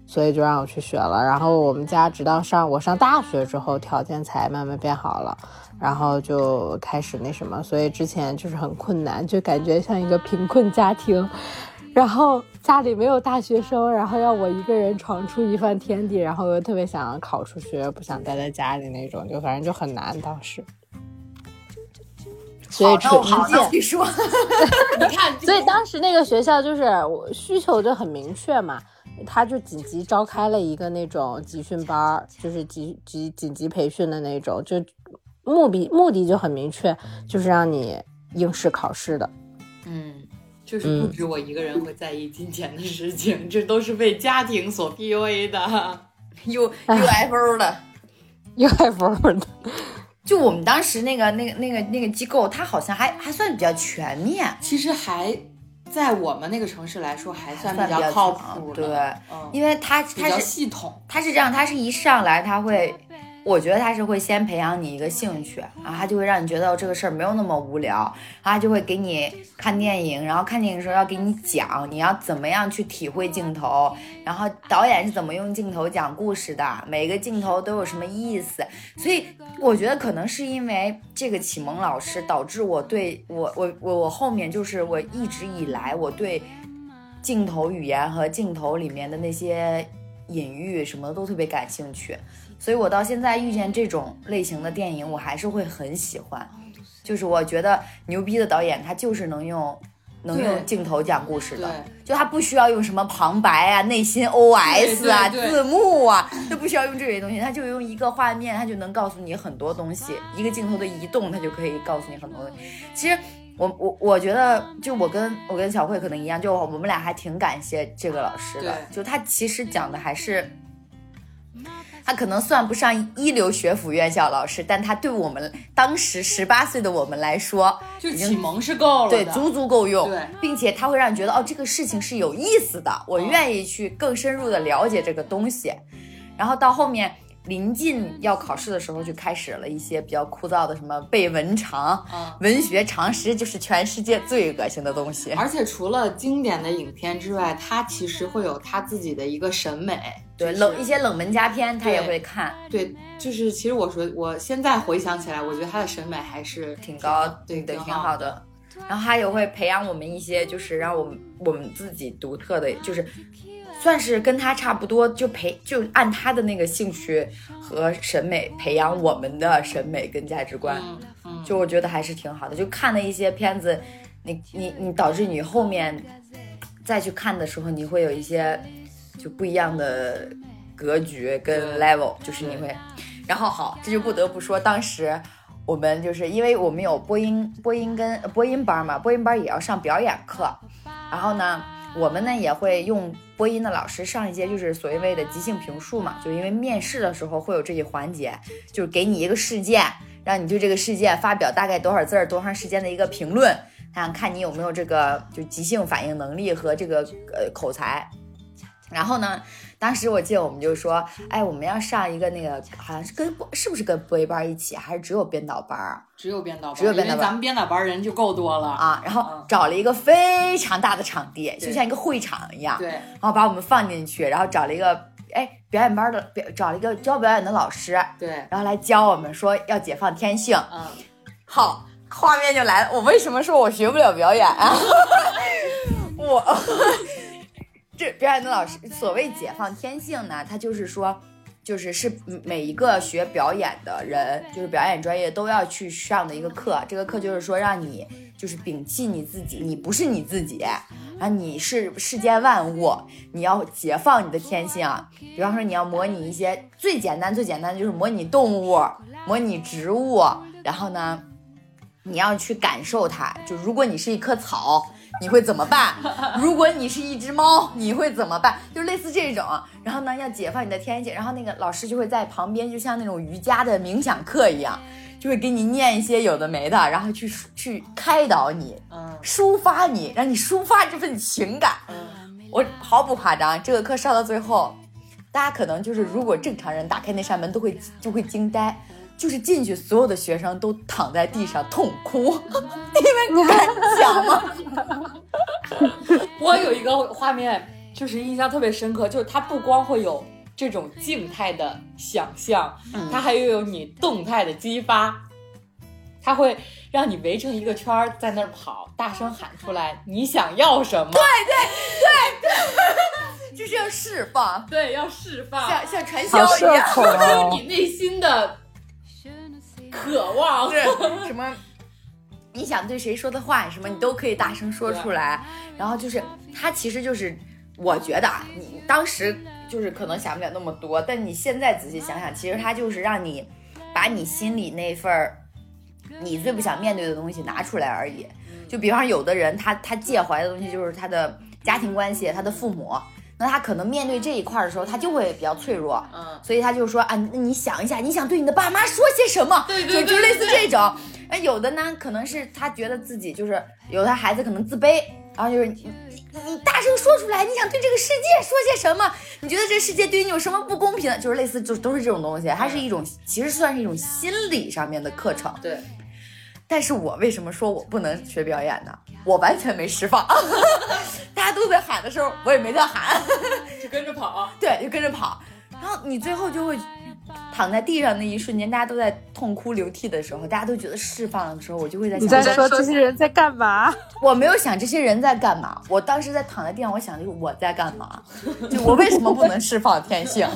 S3: 所以就让我去学了。然后我们家直到上我上大学之后，条件才慢慢变好了，然后就开始那什么，所以之前就是很困难，就感觉像一个贫困家庭。然后家里没有大学生，然后要我一个人闯出一番天地，然后又特别想考出去，不想待在家里那种，就反正就很难当时。所以
S1: 好，好，
S3: 纯
S1: 你说，
S2: 你看，
S3: 所以当时那个学校就是我需求就很明确嘛，他就紧急召开了一个那种集训班，就是急急紧急培训的那种，就目的目的就很明确，就是让你应试考试的。
S2: 嗯，就是不止我一个人会在意金钱的事情，这都是被家庭所 PUA 的。
S1: U UFO 的。
S3: UFO 的，
S1: 就我们当时那个那个那个那个机构，它好像还还算比较全面，
S2: 其实还在我们那个城市来说，还算
S1: 算比较
S2: 较靠谱的，
S1: 对
S2: 嗯，
S1: 因为它它是
S2: 系统。
S1: 它是这样，它是一上来它会，我觉得他是会先培养你一个兴趣，然后他就会让你觉得这个事儿没有那么无聊，然后它就会给你看电影，然后看电影的时候要给你讲你要怎么样去体会镜头，然后导演是怎么用镜头讲故事的，每个镜头都有什么意思，所以我觉得可能是因为这个启蒙老师导致我对我我我我后面就是我一直以来我对镜头语言和镜头里面的那些隐喻什么的都特别感兴趣，所以我到现在遇见这种类型的电影，我还是会很喜欢。就是我觉得牛逼的导演，他就是能用能用镜头讲故事的，就他不需要用什么旁白啊、内心 OS 啊、字幕啊，他不需要用这些东西，他就用一个画面，他就能告诉你很多东西，一个镜头的移动，他就可以告诉你很多东西。其实我我我觉得，就我跟我跟小慧可能一样，就我们俩还挺感谢这个老师的，就他其实讲的还是。他可能算不上一流学府院校老师，但他对我们当时十八岁的我们来说，
S2: 就
S1: 已经
S2: 启蒙是够了，
S1: 对，足足够用，
S2: 对
S1: 并且他会让你觉得哦，这个事情是有意思的，我
S2: 嗯
S1: 愿意去更深入的了解这个东西。然后到后面临近要考试的时候，就开始了一些比较枯燥的什么背文长、
S2: 嗯
S1: 文学常识，就是全世界最恶心的东西。
S2: 而且除了经典的影片之外，他其实会有他自己的一个审美，
S1: 对，
S2: 就是
S1: 冷一些冷门佳片他也会看，
S2: 对，就是其实我说我现在回想起来，我觉得他的审美还是
S1: 挺高，对，
S2: 对挺
S1: 挺好的。然后他也会培养我们一些，就是让我们我们自己独特的，就是算是跟他差不多，就培就按他的那个兴趣和审美培养我们的审美跟价值观。就我觉得还是挺好的。就看了一些片子，你你你导致你后面再去看的时候，你会有一些就不一样的格局跟 level，就是你会。然后好，这就不得不说，当时我们就是因为我们有播音播音跟呃播音班嘛，播音班也要上表演课，然后呢。我们呢也会用播音的老师上一节，就是所谓的即兴评述嘛，就因为面试的时候会有这一环节，就是给你一个事件，让你对这个事件发表大概多少字儿、多长时间的一个评论，看看你有没有这个就即兴反应能力和这个呃口才。然后呢，当时我记得我们就说，哎，我们要上一个那个，好像是跟播是不是跟播音班一起，还是只有编导班啊？
S2: 只有编导班，
S1: 只有编导班
S2: 咱们编导班人就够多了，
S1: 啊，然后
S2: 嗯
S1: 找了一个非常大的场地，就像一个会场一样，
S2: 对，
S1: 然后把我们放进去，然后找了一个哎表演班的表，找了一个教表演的老师，
S2: 对，
S1: 然后来教我们说要解放天性。
S2: 嗯，
S1: 好，画面就来了。我为什么说我学不了表演啊？我这表演的老师所谓解放天性呢，他就是说。就是是每一个学表演的人，就是表演专业都要去上的一个课。这个课就是说让你就是摒弃你自己，你不是你自己，啊你是世间万物，你要解放你的天性。比方说你要模拟一些最简单最简单的就是模拟动物，模拟植物，然后呢，你要去感受它。就如果你是一棵草，你会怎么办？如果你是一只猫，你会怎么办？就类似这种。然后呢，要解放你的天性。然后那个老师就会在旁边，就像那种瑜伽的冥想课一样，就会给你念一些有的没的，然后去去开导你，
S2: 嗯
S1: 抒发你，让你抒发这份情感。
S2: 嗯，
S1: 我毫不夸张，这个课上到最后，大家可能就是如果正常人打开那扇门都会就会惊呆，就是进去所有的学生都躺在地上痛哭，你们敢讲吗？
S2: 我有一个画面，就就是印象特别深刻，就是它不光会有这种静态的想象，它还有有你动态的激发，它会让你围成一个圈儿在那儿跑，大声喊出来你想要什么。对对对对
S1: 就是要释放，
S2: 对，要释放，
S1: 像像传销一样。
S3: 恐哦。
S2: 你内心的渴望。
S1: 对什么？你想对谁说的话，什么你都可以大声说出来。然后就是，他其实就是，我觉得啊，你当时就是可能想不了那么多，但你现在仔细想想，其实他就是让你把你心里那份儿你最不想面对的东西拿出来而已。就比方有的人他他介怀的东西就是他的家庭关系，他的父母。那他可能面对这一块的时候，他就会比较脆弱，
S2: 嗯，
S1: 所以他就说啊，那你想一下，你想对你的爸妈说些什么？
S2: 对对对
S1: 就就类似这种。哎，有的呢，可能是他觉得自己就是有的孩子可能自卑，然后就是你你你大声说出来，你想对这个世界说些什么？你觉得这世界对你有什么不公平的？就是类似，就都是这种东西，它是一种其实算是一种心理上面的课程。
S2: 对，
S1: 但是我为什么说我不能学表演呢？我完全没释放，大家都在喊的时候，我也没在喊。
S2: 就跟着跑。
S1: 对，就跟着跑，然后你最后就会躺在地上那一瞬间，大家都在痛哭流涕的时候，大家都觉得释放了的时候，我就会在想，
S3: 你在说这些人在干嘛？
S1: 我没有想这些人在干嘛，我当时在躺在地上，我想的就是我在干嘛，就我为什么不能释放天性？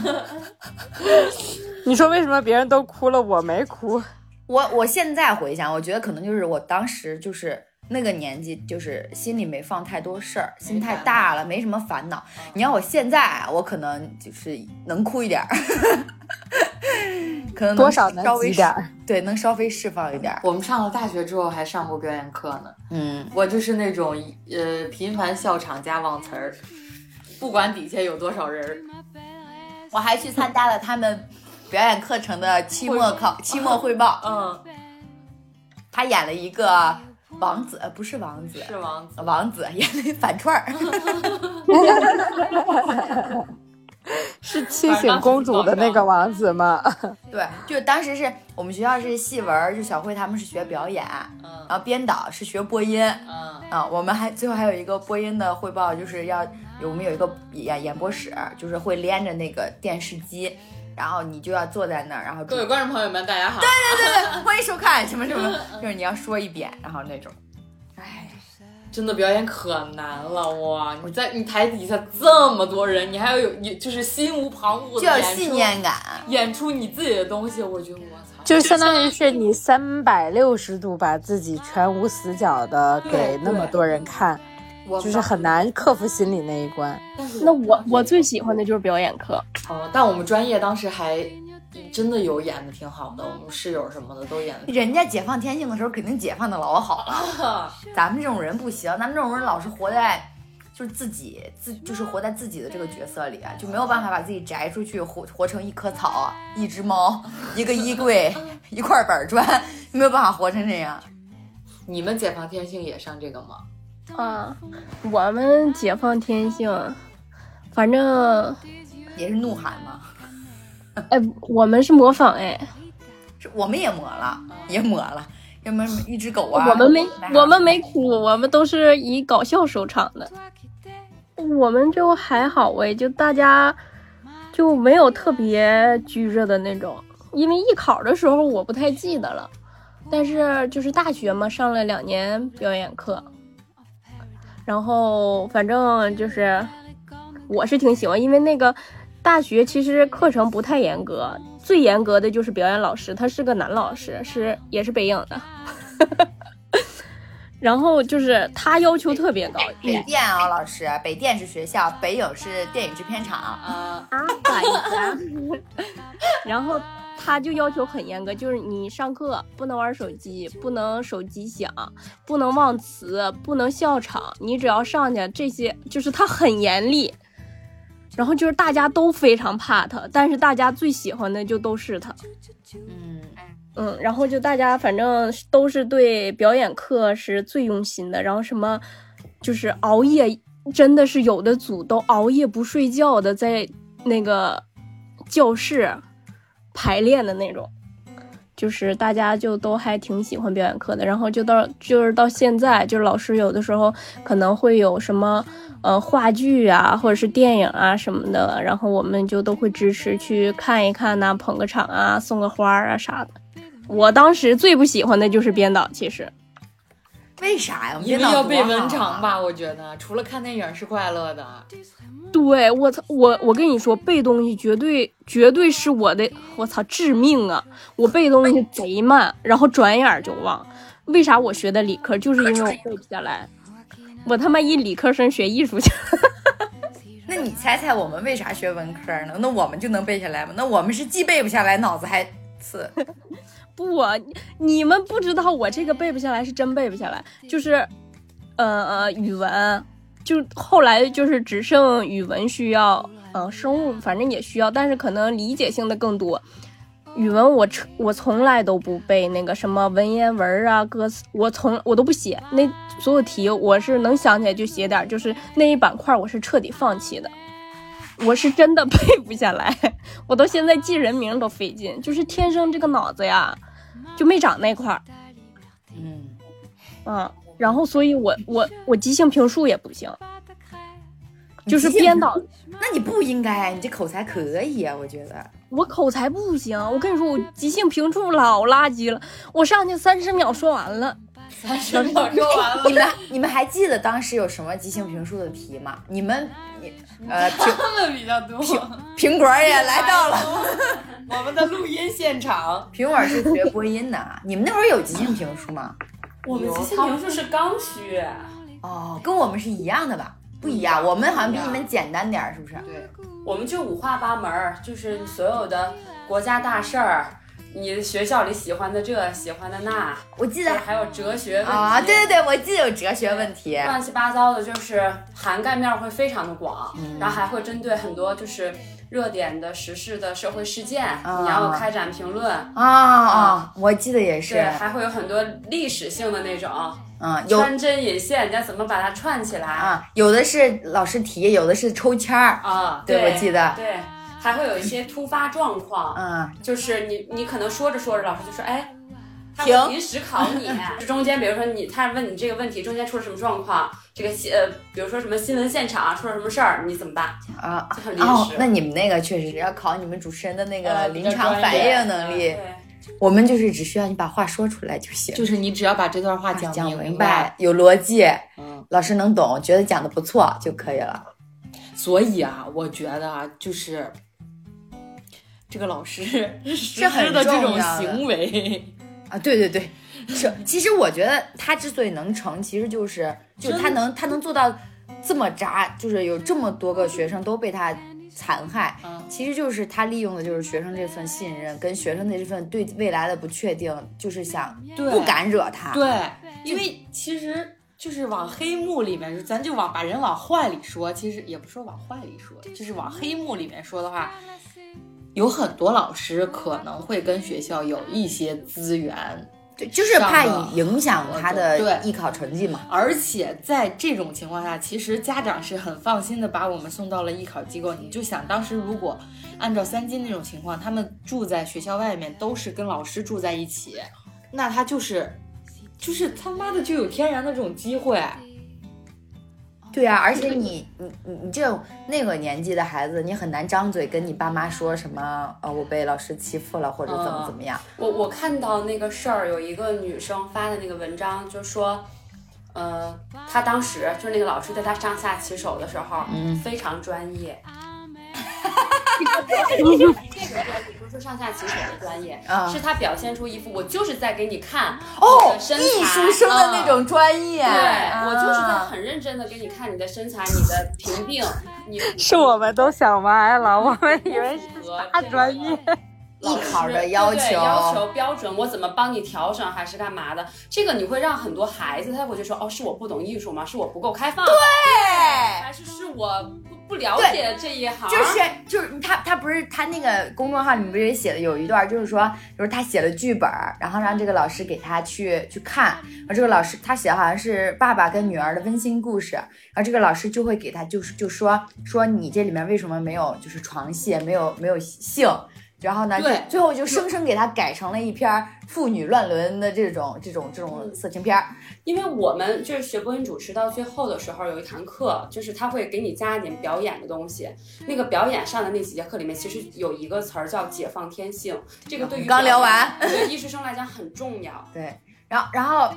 S3: 你说为什么别人都哭了，我没哭？
S1: 我我现在回想，我觉得可能就是我当时就是那个年纪，就是心里没放太多事儿，心太大了，没什么烦恼。你要我现在啊，我可能就是能哭一点儿，可能能
S3: 多少能
S1: 稍微
S3: 挤点儿？
S1: 对，能稍微释放一点儿。
S2: 我们上了大学之后还上过表演课呢。
S1: 嗯，
S2: 我就是那种呃频繁笑场加忘词儿，不管底下有多少人儿。
S1: 我还去参加了他们表演课程的期末考、期末汇报。
S2: 嗯，
S1: 他演了一个王子，呃，不是王子，
S2: 是王子。
S1: 王子演了一反串儿。
S3: 是清醒公主的那个王子吗？
S1: 对，就当时是我们学校是戏文儿，就小慧他们是学表演，
S2: 嗯
S1: 然后编导是学播音。
S2: 嗯
S1: 啊，我们还最后还有一个播音的汇报，就是要有我们有一个演演播室，就是会连着那个电视机，然后你就要坐在那儿，然后
S2: 各位观众朋友们，大家好。
S1: 对对对欢迎收看什么什么，就是你要说一遍，然后那种，哎，
S2: 真的表演可难了哇！你在你台底下这么多人，你还要有你就是心无旁骛
S1: 就有
S2: 的演出
S1: 信念感。
S2: 演出你自己的东西，我觉得我操，
S3: 就相当于是你三百六十度把自己全无死角的给那么多人看，
S2: 我
S3: 就是很难克服心理那一关。
S5: 那我我最喜欢的就是表演课，
S2: 哦，但我们专业当时还真的有演的挺好的，我们室友什么的都演的。
S1: 人家解放天性的时候，肯定解放的老好了。咱们这种人不行，咱们这种人老是活在就是自己自就是活在自己的这个角色里啊，就没有办法把自己摘出去，活活成一棵草、一只猫、一个衣柜、一块板砖，没有办法活成这样。
S2: 你们解放天性也上这个吗？
S5: 啊，我们解放天性，反正
S1: 也是怒喊嘛，
S5: 哎，我们是模仿哎，
S1: 是我们也磨了，也磨了，要么一只狗啊，
S5: 我们没我们没哭，我们都是以搞笑收场的。我们就还好哎，就大家就没有特别拘着的那种，因为艺考的时候我不太记得了，但是就是大学嘛，上了两年表演课，然后反正就是我是挺喜欢，因为那个大学其实课程不太严格，最严格的就是表演老师，他是个男老师，是也是北影的。然后就是他要求特别高，
S1: 北电啊，老师，北电是学校，北影是电影制片厂。
S2: 啊？
S5: 然后他就要求很严格，就是你上课不能玩手机，不能手机响，不能忘词，不能笑场。你只要上去，这些就是他很严厉。然后就是大家都非常怕他，但是大家最喜欢的就都是他。
S1: 嗯，
S5: 嗯，然后就大家反正都是对表演课是最用心的，然后什么就是熬夜，真的是有的组都熬夜不睡觉的在那个教室排练的那种，就是大家就都还挺喜欢表演课的。然后就到就是到现在，就是老师有的时候可能会有什么呃话剧啊，或者是电影啊什么的，然后我们就都会支持去看一看呐、捧个场啊，送个花啊啥的。我当时最不喜欢的就是编导，其实
S1: 为啥呀？
S2: 因为要背文
S1: 长
S2: 长？吧，我觉得除了看电影是快乐的。
S5: 对我操，我我跟你说，背东西绝对绝对是我的，我操致命啊！我背东西贼慢，然后转眼就忘。为啥我学的理科？就是因为我背不下来。我他妈一理科生学艺术去。
S1: 那你猜猜我们为啥学文科呢？那我们就能背下来吗？那我们是既背不下来，脑子还次。
S5: 不，你们不知道我这个背不下来是真背不下来，就是，呃呃，语文，就后来就是只剩语文需要，嗯、生物反正也需要，但是可能理解性的更多。语文我彻我从来都不背那个什么文言文啊歌词，我从我都不写，那所有题我是能想起来就写点，就是那一板块我是彻底放弃的。我是真的 背不下来，我到现在记人名都费劲，就是天生这个脑子呀，就没长那块儿，
S1: 嗯，
S5: 嗯，然后所以我我我即兴评述也不行，就是编导，
S1: 那你不应该，你这口才可以啊，我觉得。
S5: 我口才不行，我跟你说，我即兴评述老垃圾了，我上去三十秒说完了，
S2: 三十秒说完了
S1: 你。们你们还记得当时有什么即兴评述的题吗？你们你呃苹
S2: 他们比较多。
S1: 苹果 也来到了，
S2: 我们的录音现场，
S1: 苹果是学播音的，你们那会儿有即兴评述吗？
S6: 我们即兴评述是刚需，
S1: 哦，跟我们是一样的吧？不一样，我们好像比你们简单点儿，是不是？
S2: 对，
S6: 我们就五花八门儿，就是所有的国家大事儿，你学校里喜欢的这，喜欢的那，
S1: 我记得
S6: 还有哲学问题
S1: 啊，对对对，我记得有哲学问题。
S6: 乱七八糟的，就是涵盖面会非常的广，
S1: 嗯
S6: 然后还会针对很多就是热点的时事的社会事件，
S1: 啊
S6: 你要开展评论。
S1: 啊啊，我记得也是
S6: 对，，还会有很多历史性的那种
S1: 嗯，有
S6: 穿针引线，你要怎么把它串起来
S1: 啊，有的是老师提，有的是抽签儿，
S6: 啊？
S1: 对
S6: 对，
S1: 我记得
S6: 对，还会有一些突发状况，
S1: 嗯，
S6: 就是你你可能说着说着，老师就说，哎。他
S1: 停
S6: 会临时考你，这中间比如说你，他问你这个问题，中间出了什么状况，这个新呃，比如说什么新闻现场出了什么事儿，你怎么办？
S1: 啊
S6: 就很临
S1: 哦
S6: 时，
S1: 那你们那个确实是要考你们主持人的那个
S2: 呃
S1: 临场反应能力，
S6: 对，
S1: 我们就是只需要你把话说出来就行，
S2: 就是你只要把这段话讲
S1: 讲
S2: 明
S1: 白，有逻辑，
S2: 嗯，
S1: 老师能懂，觉得讲的不错就可以了。
S2: 所以啊，我觉得啊，就是这个老师 实
S1: 很
S2: 施的这种行为，
S1: 啊，对对对，是。其实我觉得他之所以能成，其实就是就他能他能做到这么渣，就是有这么多个学生都被他残害，
S2: 嗯
S1: 其实就是他利用的就是学生这份信任跟学生的这份对未来的不确定，就是想不敢惹他。
S2: 对，因为其实就是往黑幕里面，咱就往把人往坏里说，其实也不说往坏里说，就是往黑幕里面说的话，有很多老师可能会跟学校有一些资源，
S1: 对，就是怕影响他
S2: 对
S1: 的艺考成绩嘛。
S2: 而且在这种情况下，其实家长是很放心的把我们送到了艺考机构。你就想，当时如果按照三金那种情况，他们住在学校外面，都是跟老师住在一起，那他就是，就是他妈的就有天然的这种机会。
S1: 对啊，而且你你你你这种那个年纪的孩子，你很难张嘴跟你爸妈说什么呃，我被老师欺负了或者怎么怎么样。
S6: 我我看到那个事儿，有一个女生发的那个文章，就说，呃，她当时就是那个老师对她上下其手的时候，
S1: 嗯
S6: 非常专业。这个不是上下其手的专业，
S1: 啊
S6: 是他表现出一副我就是在给你看
S1: 哦
S6: 我的，身材
S1: 艺术生的那种专业，
S6: 对、
S1: 啊
S6: 我就是在很认真的给你看你的身材、你的评定，你
S3: 是我们都想歪了，我们以为大专业。
S1: 艺考的要求
S6: 对要求标准，我怎么帮你调整还是干嘛的？这个你会让很多孩子他会觉得说，哦，是我不懂艺术吗？是我不够开放？对，还是是我不了解这一行？
S1: 就是就是他他不是他那个公众号里面不是也写的有一段，就是说就是他写了剧本，然后让这个老师给他去去看，然后这个老师他写的好像是爸爸跟女儿的温馨故事，然后这个老师就会给他就是就说说你这里面为什么没有就是床戏，没有没有性。然后呢，
S2: 对
S1: 最后就生生给他改成了一篇儿妇女乱伦的这种这种这种色情片儿。
S6: 因为我们就是学播音主持到最后的时候有一堂课，就是他会给你加一点表演的东西。那个表演上的那几节课里面，其实有一个词儿叫解放天性，这个对于
S1: 刚聊完
S6: 对艺术生来讲很重要。
S1: 对，然后然后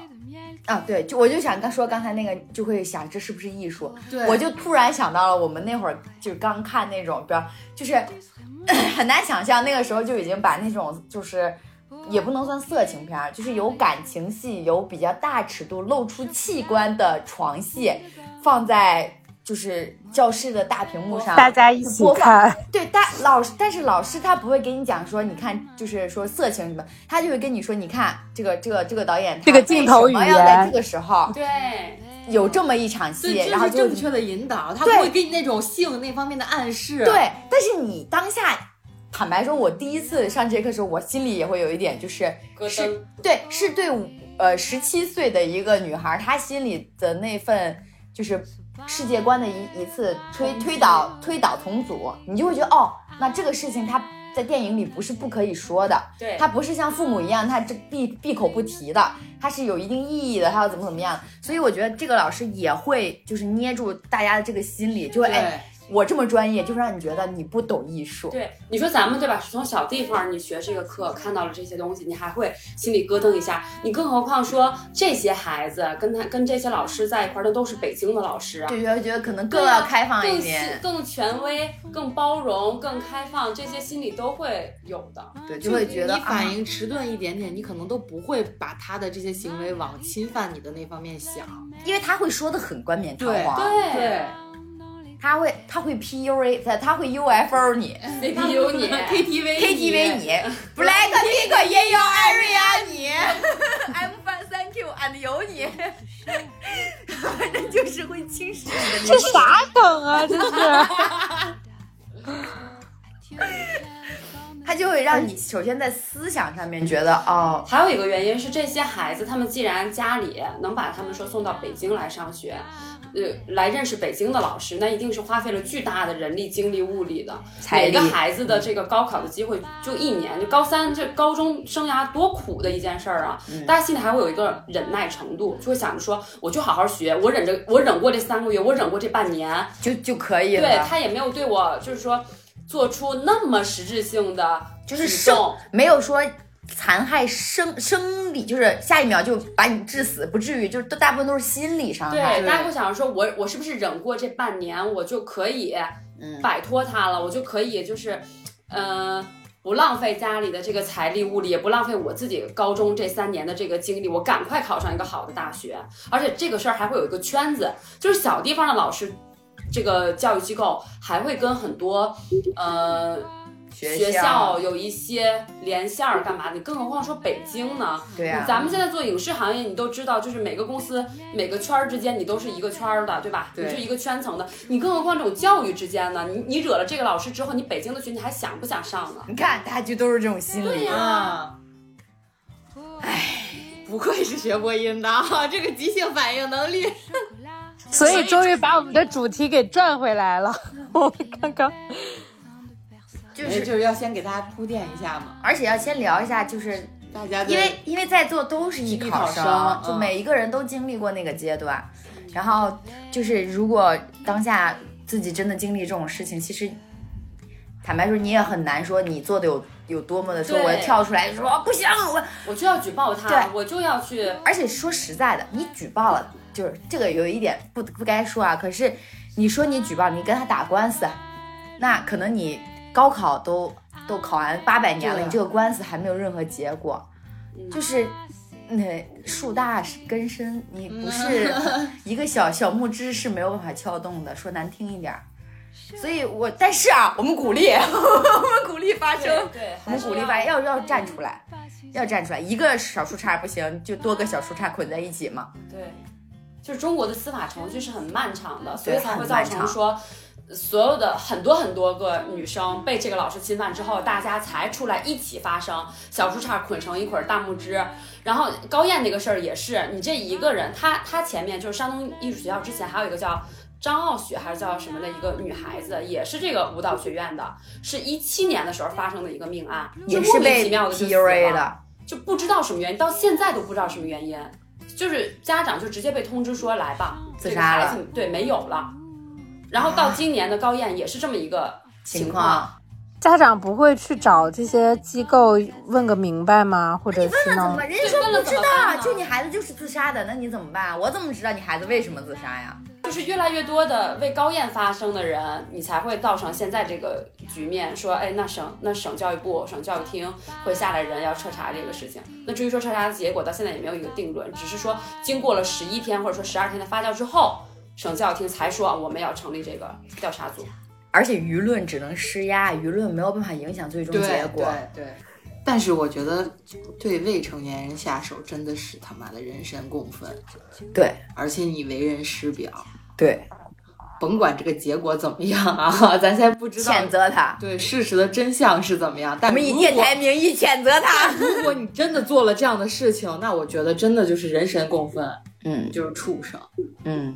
S1: 啊，对，就我就想刚说刚才那个，就会想这是不是艺术？
S2: 对
S1: 我就突然想到了，我们那会儿就是刚看那种，比如就是 很难想象那个时候就已经把那种就是。也不能算色情片儿，就是有感情戏、有比较大尺度、露出器官的床戏，放在就是教室的大屏幕上，
S3: 大家一起
S1: 播放
S3: 看。
S1: 对，大老师，但是老师他不会给你讲说，你看，就是说色情什么，他就会跟你说，你看这个这个这个导演，
S3: 这个镜头
S1: 为什么
S3: 语
S1: 要在这个时候
S6: 对，
S1: 有这么一场戏，然后就
S2: 正确的引导，他
S1: 对
S2: 不会给你那种性那方面的暗示。
S1: 对，但是你当下，坦白说，我第一次上这节课的时候，我心里也会有一点，就是是，对，是对呃十七岁的一个女孩，她心里的那份就是世界观的一一次推推倒推倒重组，你就会觉得哦，那这个事情它在电影里不是不可以说的，
S6: 对，
S1: 它不是像父母一样，他这闭闭口不提的，它是有一定意义的，它要怎么怎么样。所以我觉得这个老师也会就是捏住大家的这个心理，就会哎，我这么专业，就是让你觉得你不懂艺术。
S6: 对，你说咱们对吧？从小地方你学这个课，看到了这些东西，你还会心里咯噔一下。你更何况说这些孩子跟他跟这些老师在一块儿的都是北京的老师啊，
S1: 就觉得觉得可能更要开放一
S6: 更
S1: 点，
S6: 更权威、更包容、更开放，这些心里都会有的。
S1: 对，就会觉得
S2: 你反
S1: 啊
S2: 应迟钝一点点，你可能都不会把他的这些行为往侵犯你的那方面想。
S1: 因为他会说的很冠冕堂皇
S2: 对
S1: 皇，
S6: 对
S1: 他会他会 PUA，他他会 UFO 你
S6: ，CPU 你
S2: KTV
S1: KTV 你 Black Pink 也有 Area 你，I'm fine thank you and 有你，反正就是会侵蚀你的
S3: 这啥梗啊？这是。
S1: 他就会让你首先在思想上面觉得哦，
S6: 还有一个原因是，这些孩子他们既然家里能把他们说送到北京来上学，呃，来认识北京的老师，那一定是花费了巨大的人力、精力、物力的。每个孩子的这个高考的机会就一年，就高三这高中生涯多苦的一件事儿啊！大家心里还会有一个忍耐程度，就会想着说，我就好好学，我忍着，我忍过这三个月，我忍过这半年，
S1: 就就可以了。
S6: 对他也没有对我就是说做出那么实质性的
S1: 就是生没有说残害生生理，就是下一秒就把你致死，不至于，就是都大部分都是心理伤害。
S6: 对，大家会想着说我我是不是忍过这半年，我就可以
S1: 嗯
S6: 摆脱他了，我就可以就是，呃。不浪费家里的这个财力物力，也不浪费我自己高中这三年的这个精力，我赶快考上一个好的大学。而且这个事儿还会有一个圈子，就是小地方的老师，这个教育机构还会跟很多呃学校有一些连线儿干嘛的，更何况说北京呢？
S1: 对呀、
S6: 咱们现在做影视行业，你都知道，就是每个公司每个圈儿之间，你都是一个圈儿的，对吧？
S2: 对
S6: 你是一个圈层的，你更何况这种教育之间呢？你你惹了这个老师之后，你北京的学你还想不想上呢？
S1: 你看，大家就都是这种心理。
S2: 啊，唉，不愧是学播音的，这个即兴反应能力。
S3: 所以终于把我们的主题给转回来了。我们刚刚
S1: 就是，
S2: 就是要先给大家铺垫一下嘛，
S1: 而且要先聊一下，就是
S2: 大家
S1: 因为因为在座都是艺
S2: 艺考
S1: 生，
S2: 生嗯
S1: 就每一个人都经历过那个阶段。然后就是，如果当下自己真的经历这种事情，其实坦白说，你也很难说你做的有有多么的说我要跳出来说不行，我
S6: 我就要举报他
S1: 对，
S6: 我就要去。
S1: 而且说实在的，你举报了，就是这个有一点不不该说啊。可是你说你举报，你跟他打官司，那可能你高考都都考完八百年了，你这个官司还没有任何结果，
S6: 嗯
S1: 就是。那树大根深，你不是 一个小小木枝是没有办法撬动的。说难听一点儿，所以我但是啊，我们鼓励，我们鼓励发声，
S6: 对，
S1: 我们鼓励发要要站出来，要站出来，一个小树杈不行，就多个小树杈捆在一起嘛。
S6: 对，就是中国的司法程序是很漫长的，所以才会造成说。所有的很多很多个女生被这个老师侵犯之后，大家才出来一起发声，小树杈捆成一捆大木枝。然后高燕那个事儿也是，你这一个人，她她前面就是山东艺术学校之前还有一个叫张傲雪还是叫什么的一个女孩子，也是这个舞蹈学院的，是一七年的时候发生的一个命案，就莫名其妙的就死了，
S1: 的，
S6: 就不知道什么原因，到现在都不知道什么原因，就是家长就直接被通知说来吧，
S1: 自杀了
S6: 这个孩子对，没有了。然后到今年的高燕也是这么一个
S1: 情
S6: 况，
S1: 况。
S3: 家长不会去找这些机构问个明白吗？或者是呢？
S1: 那怎么办？人家说不知道，就你孩子就是自杀的，那你怎么办？我怎么知道你孩子为什么自杀呀？
S6: 就是越来越多的为高燕发声的人，你才会造成现在这个局面。说，哎，那省那省教育部、省教育厅会下来人要彻查这个事情。那至于说彻查的结果，到现在也没有一个定论，只是说经过了十一天或者说十二天的发酵之后，省教育厅才说我们要成立这个调查组。
S1: 而且舆论只能施压，舆论没有办法影响最终结果。
S2: 对对。但是我觉得对未成年人下手真的是他妈的人神共愤，
S1: 对
S2: 而且你为人师表，
S1: 对，
S2: 甭管这个结果怎么样啊，咱先不知道
S1: 谴责他。
S2: 对事实的真相是怎么样。
S1: 我们以电台名义谴责他。
S2: 如果你真的做了这样的事情，那我觉得真的就是人神共愤，
S1: 嗯
S2: 就是畜生。
S1: 嗯，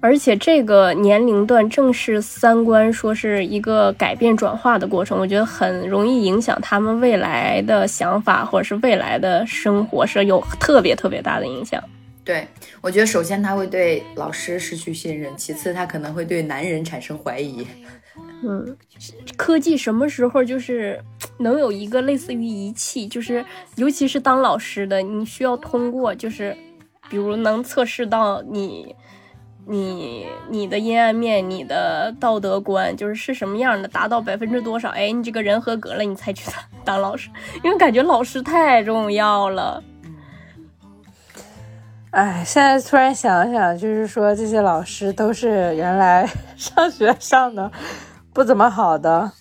S5: 而且这个年龄段正是三观说是一个改变转化的过程，我觉得很容易影响他们未来的想法或者是未来的生活，是有特别特别大的影响。
S1: 对，我觉得首先他会对老师失去信任，其次他可能会对男人产生怀疑。
S5: 嗯，科技什么时候就是能有一个类似于仪器，就是尤其是当老师的，你需要通过就是，比如能测试到你。你你的阴暗面，你的道德观就是是什么样的，达到百分之多少？哎，你这个人合格了，你才去当老师，因为感觉老师太重要了。
S3: 哎，现在突然想想，就是说这些老师都是原来上学上的不怎么好的，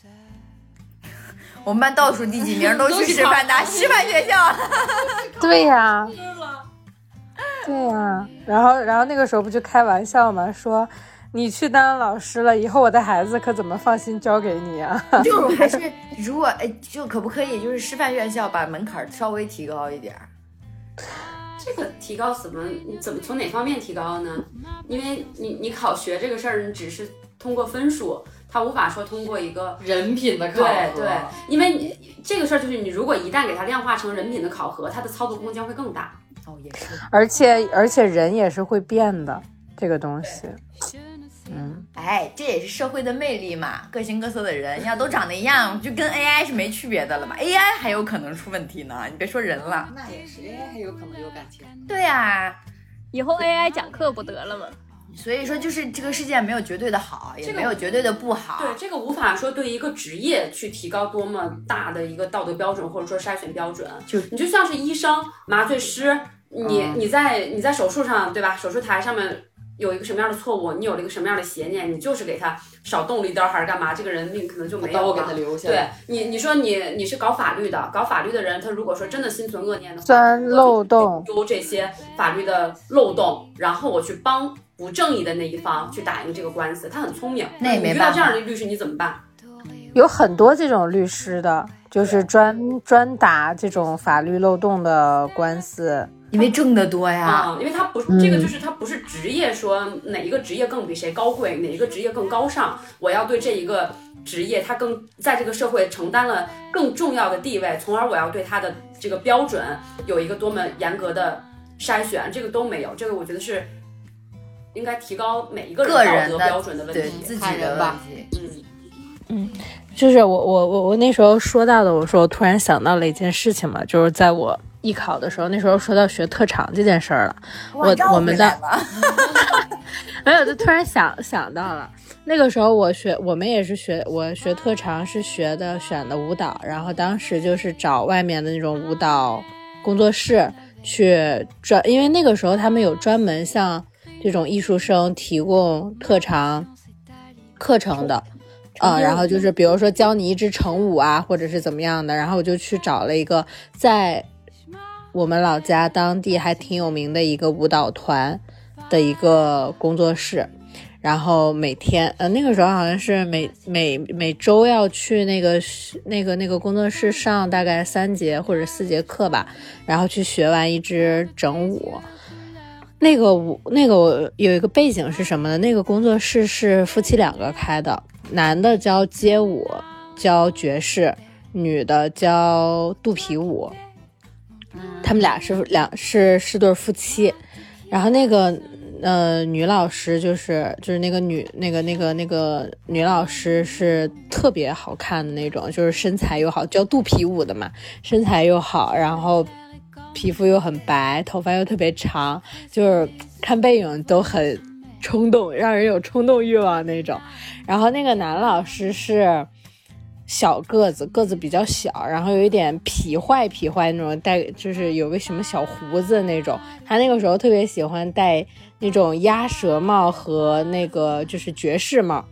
S1: 我们班倒数第几名都去师范大师范学校。
S3: 对呀，对呀，然后然后那个时候不就开玩笑嘛，说你去当老师了，以后我的孩子可怎么放心交给你啊？
S1: 就是还是如果哎，就可不可以就是师范院校把门槛稍微提高一点儿？
S6: 这个提高怎么你怎么从哪方面提高呢？因为你你考学这个事儿，你只是通过分数，它无法说通过一个
S2: 人品的考
S6: 对
S2: 核，
S6: 对，因为你这个事儿就是你如果一旦给它量化成人品的考核，它的操作空间会更大。
S1: 哦，也是。
S3: 而且而且人也是会变的，这个东西，嗯，
S1: 哎，这也是社会的魅力嘛，各形各色的人要都长得一样，就跟 AI 是没区别的了嘛。AI 还有可能出问题呢，你别说人了。
S2: 那也是，AI 还有可能有感情。
S1: 对呀、
S5: 以后 AI 讲课不得了吗？
S1: 所以说就是这个世界没有绝对的好，也没有绝对的不好。
S6: 对，这个无法说对一个职业去提高多么大的一个道德标准，或者说筛选标准。
S1: 就
S6: 你就像是医生、麻醉师，你、
S1: 嗯
S6: 你在你在手术上，对吧？手术台上面有一个什么样的错误，你有了一个什么样的邪念，你就是给他少动了一刀还是干嘛，这个人命可能就没有了。
S2: 刀给他留下
S6: 对。你，你说你你是搞法律的，搞法律的人，他如果说真的心存恶念的话，
S3: 钻漏洞
S6: 揪这些法律的漏洞，然后我去帮不正义的那一方去打赢这个官司，他很聪明。
S1: 那也没
S6: 你遇到这样的律师，你怎么办？
S3: 有很多这种律师的，就是专专打这种法律漏洞的官司。
S1: 因为挣得多呀。
S6: 啊、因为他不这个，就是他不是职业说哪一个职业更比谁高贵，哪一个职业更高尚，我要对这一个职业他更在这个社会承担了更重要的地位，从而我要对他的这个标准有一个多么严格的筛选，这个都没有，这个我觉得是应该提高每一个人
S1: 个人的
S6: 道德标准的问题。
S1: 自己的问
S2: 看人吧
S1: 嗯，
S6: 嗯，
S3: 就是我我我我那时候说到的，我说我突然想到了一件事情嘛，就是在我艺考的时候，那时候说到学特长这件事儿了，我我们的 没有，就突然想想到了，那个时候我学，我们也是学，我学特长是学的选的舞蹈，然后当时就是找外面的那种舞蹈工作室去专，因为那个时候他们有专门向这种艺术生提供特长课程的。啊、然后就是比如说教你一支成舞啊，或者是怎么样的，然后我就去找了一个在我们老家当地还挺有名的一个舞蹈团的一个工作室，然后每天呃那个时候好像是每每每周要去那个那个那个工作室上大概三节或者四节课吧，然后去学完一支整舞。那个舞那个我有一个背景是什么呢？那个工作室是夫妻两个开的，男的教街舞，教爵士，女的教肚皮舞。他们俩是两是是对夫妻，然后那个呃女老师就是就是那个女那个那个那个女老师是特别好看的那种，就是身材又好，教肚皮舞的嘛，身材又好，然后皮肤又很白，头发又特别长，就是看背影都很冲动，让人有冲动欲望那种。然后那个男老师是。小个子，个子比较小，然后有一点皮坏皮坏那种，带就是有个什么小胡子那种。他那个时候特别喜欢戴那种鸭舌帽和那个就是爵士帽，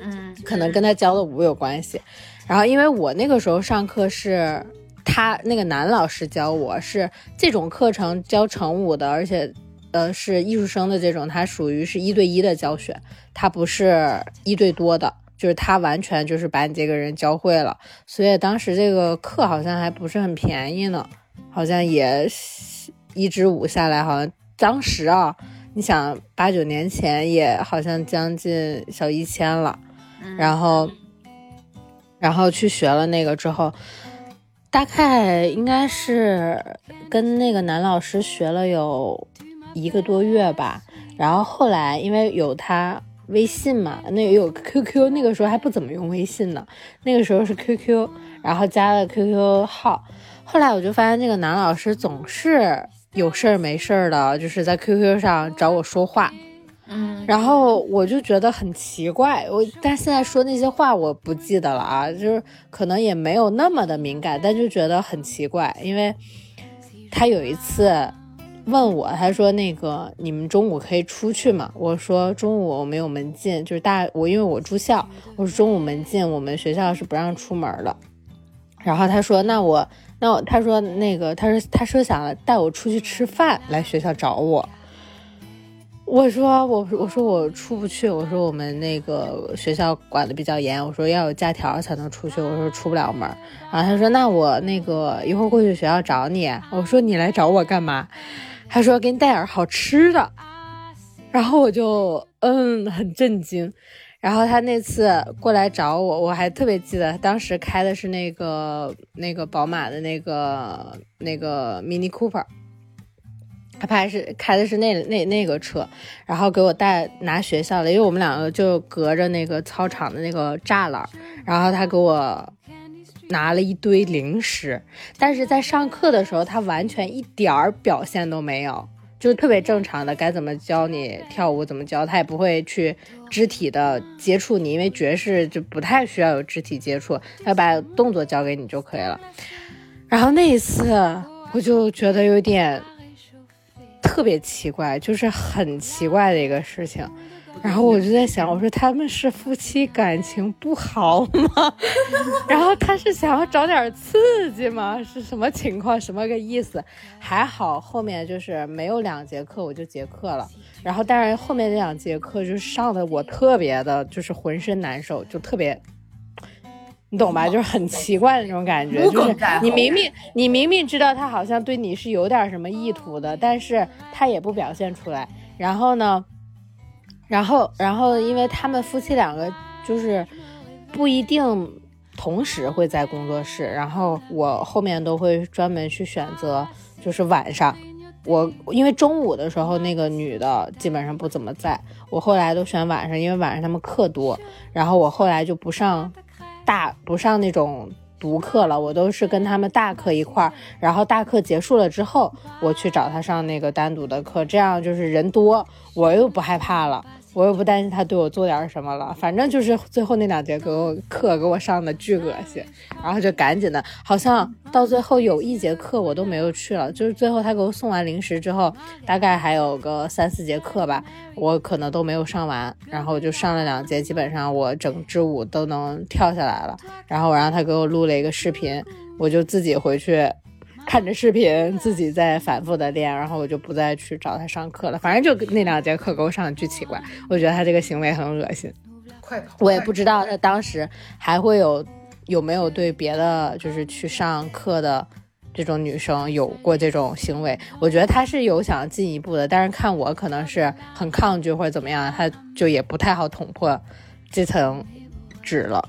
S1: 嗯，
S3: 可能跟他教的舞有关系。然后因为我那个时候上课是他那个男老师教我是这种课程教成舞的，而且呃是艺术生的这种，他属于是一对一的教学，他不是一对多的。就是他完全就是把你这个人教会了，所以当时这个课好像还不是很便宜呢，好像也一支舞下来，好像当时啊，你想八九年前也好像将近小一千了，然后，然后去学了那个之后，大概应该是跟那个男老师学了有一个多月吧，然后后来因为有他。微信嘛，那也有 QQ，那个时候还不怎么用微信呢，那个时候是 QQ，然后加了 QQ 号。后来我就发现这个男老师总是有事儿没事儿的，就是在 QQ 上找我说话，
S1: 嗯，
S3: 然后我就觉得很奇怪，我但现在说那些话我不记得了啊，就是可能也没有那么的敏感，但就觉得很奇怪，因为他有一次。问我，他说那个你们中午可以出去吗？我说中午我没有门禁，就是大我因为我住校，我说中午门禁，我们学校是不让出门的。然后他说那我那我他说那个他说他说想带我出去吃饭，来学校找我。我说我我说我出不去，我说我们那个学校管的比较严，我说要有假条才能出去，我说出不了门。然后他说那我那个一会儿过去学校找你，我说你来找我干嘛？他说给你带点好吃的，然后我就嗯很震惊。然后他那次过来找我，我还特别记得，当时开的是那个那个宝马的那个那个 Mini Cooper，他拍是开的是那那那个车，然后给我带拿学校的，因为我们两个就隔着那个操场的那个栅栏，然后他给我。拿了一堆零食，但是在上课的时候，他完全一点儿表现都没有，就是特别正常的，该怎么教你跳舞怎么教，他也不会去肢体的接触你，因为爵士就不太需要有肢体接触，他把动作教给你就可以了。然后那一次，我就觉得有点特别奇怪，就是很奇怪的一个事情。然后我就在想，我说他们是夫妻感情不好吗？然后他是想要找点刺激吗？是什么情况？什么个意思？还好后面就是没有两节课我就结课了。然后但是后面那两节课就上的我特别的，就是浑身难受，就特别，你懂吧？就是很奇怪的那种感觉，就是你明明你明明知道他好像对你是有点什么意图的，但是他也不表现出来。然后呢？然后，然后，因为他们夫妻两个就是不一定同时会在工作室，然后我后面都会专门去选择，就是晚上，我因为中午的时候那个女的基本上不怎么在，我后来都选晚上，因为晚上他们课多，然后我后来就不上大不上那种独课了，我都是跟他们大课一块儿，然后大课结束了之后，我去找他上那个单独的课，这样就是人多，我又不害怕了。我又不担心他对我做点什么了，反正就是最后那两节课课给我上的巨恶心，然后就赶紧的，好像到最后有一节课我都没有去了，就是最后他给我送完零食之后，大概还有个三四节课吧，我可能都没有上完，然后就上了两节，基本上我整支舞都能跳下来了，然后我让他给我录了一个视频，我就自己回去。看着视频，自己在反复的练，然后我就不再去找他上课了。反正就那两节课给我上的巨奇怪，我觉得他这个行为很恶心。
S1: 快跑！
S3: 我也不知道他当时还会有有没有对别的就是去上课的这种女生有过这种行为，我觉得他是有想进一步的，但是看我可能是很抗拒或者怎么样，他就也不太好捅破这层纸了。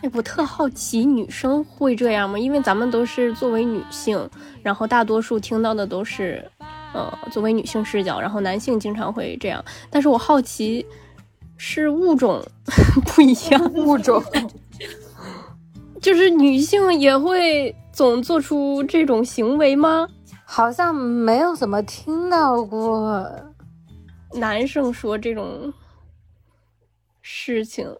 S5: 哎，我特好奇，女生会这样吗？因为咱们都是作为女性，然后大多数听到的都是，呃，作为女性视角，然后男性经常会这样。但是我好奇，是物种 不一样，
S3: 物种
S5: 就是女性也会总做出这种行为吗？
S3: 好像没有怎么听到过
S5: 男生说这种事情。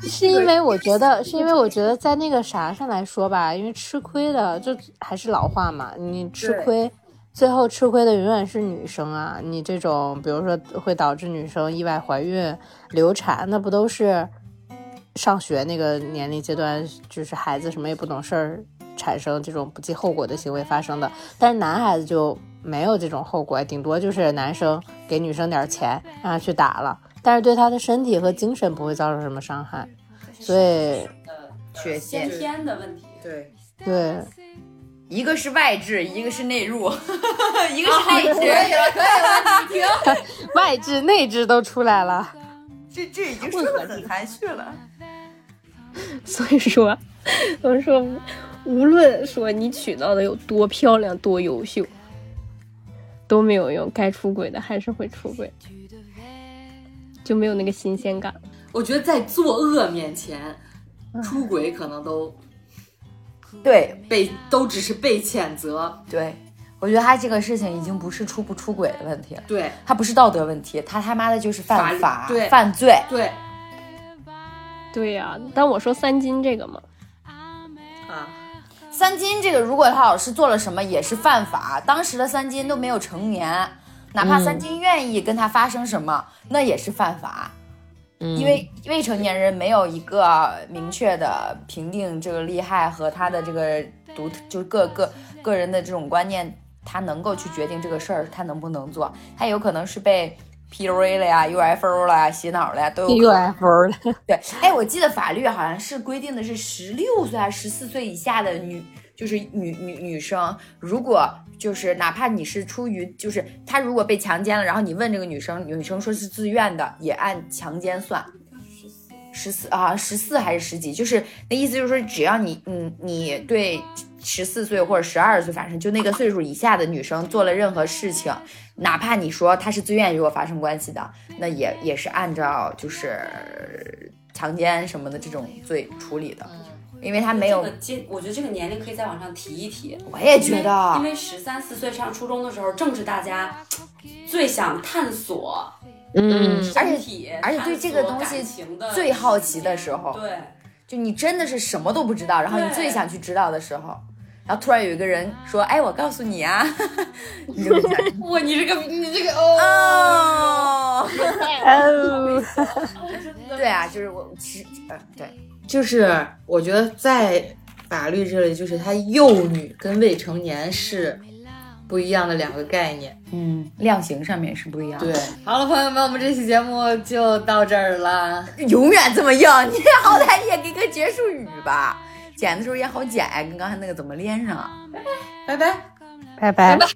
S3: 是因为我觉得，是因为我觉得在那个啥上来说吧，因为吃亏的就还是老话嘛，你吃亏，最后吃亏的永远是女生啊。你这种比如说会导致女生意外怀孕、流产，那不都是上学那个年龄阶段，就是孩子什么也不懂事儿，产生这种不计后果的行为发生的。但是男孩子就没有这种后果，顶多就是男生给女生点钱让她去打了。但是对他的身体和精神不会造成什么伤害，所以
S1: 缺陷
S6: 先天的问题。
S1: 对，
S3: 对，
S1: 一个是外置，一个是内入，一个是内置。
S6: 可以了，可以了，你停。
S3: 外置内置都出来了，
S1: 这这已经说的很含蓄了。
S5: 所以说，我说，无论说你娶到的有多漂亮、多优秀，都没有用，该出轨的还是会出轨。就没有那个新鲜感。
S2: 我觉得在作恶面前，出轨可能都
S1: 对。
S2: 被都只是被谴责。
S1: 对，我觉得他这个事情已经不是出不出轨的问题了，
S2: 对。
S1: 他不是道德问题，他他妈的就是犯法、
S2: 法对。
S1: 犯罪。
S2: 对。
S5: 对呀、但我说三金这个嘛，
S2: 啊，
S1: 三金这个，如果他老师做了什么也是犯法，当时的三金都没有成年，哪怕三金愿意跟他发生什么，那也是犯法。因为未成年人没有一个明确的评定这个利害和他的这个独，就是各个个人的这种观念，他能够去决定这个事儿他能不能做，他有可能是被 PUA 了呀、UFO 了呀、洗脑了呀，都有。
S3: UFO 了，
S1: 对，哎，我记得法律好像是规定的是十六岁还是十四岁以下的女，就是女女女生，如果就是哪怕你是出于就是他如果被强奸了，然后你问这个女生，女生说是自愿的，也按强奸算。十四啊，十四还是十几？就是那意思，就是说，只要你，嗯，你对十四岁或者十二岁，反正就那个岁数以下的女生做了任何事情，哪怕你说她是自愿与我发生关系的，那也也是按照就是强奸什么的这种罪处理的，因为他没有
S6: 这我觉得这个年龄可以再往上提一提。
S1: 我也觉得
S6: 因为十三四岁上初中的时候，正是大家最想探索
S3: 嗯，
S1: 而且
S6: 身体，
S1: 而且对这个东西最好奇的时候，
S6: 对，
S1: 就你真的是什么都不知道，然后你最想去知道的时候，然后突然有一个人说：“哎，我告诉你啊，你就
S2: 哇，你这个你这个哦，
S1: 哦，
S3: 哦，
S1: 对啊，就是我其实，嗯，对，
S2: 就是我觉得在法律这里，就是他幼女跟未成年是不一样的两个概念。
S1: 嗯，量刑上面是不一样的，
S2: 对，好了，朋友们，我们这期节目就到这儿了。
S1: 永远这么硬，你好歹也给个结束语吧，剪的时候也好剪，跟刚才那个怎么连上啊？
S2: 拜拜。
S3: 拜拜。
S7: The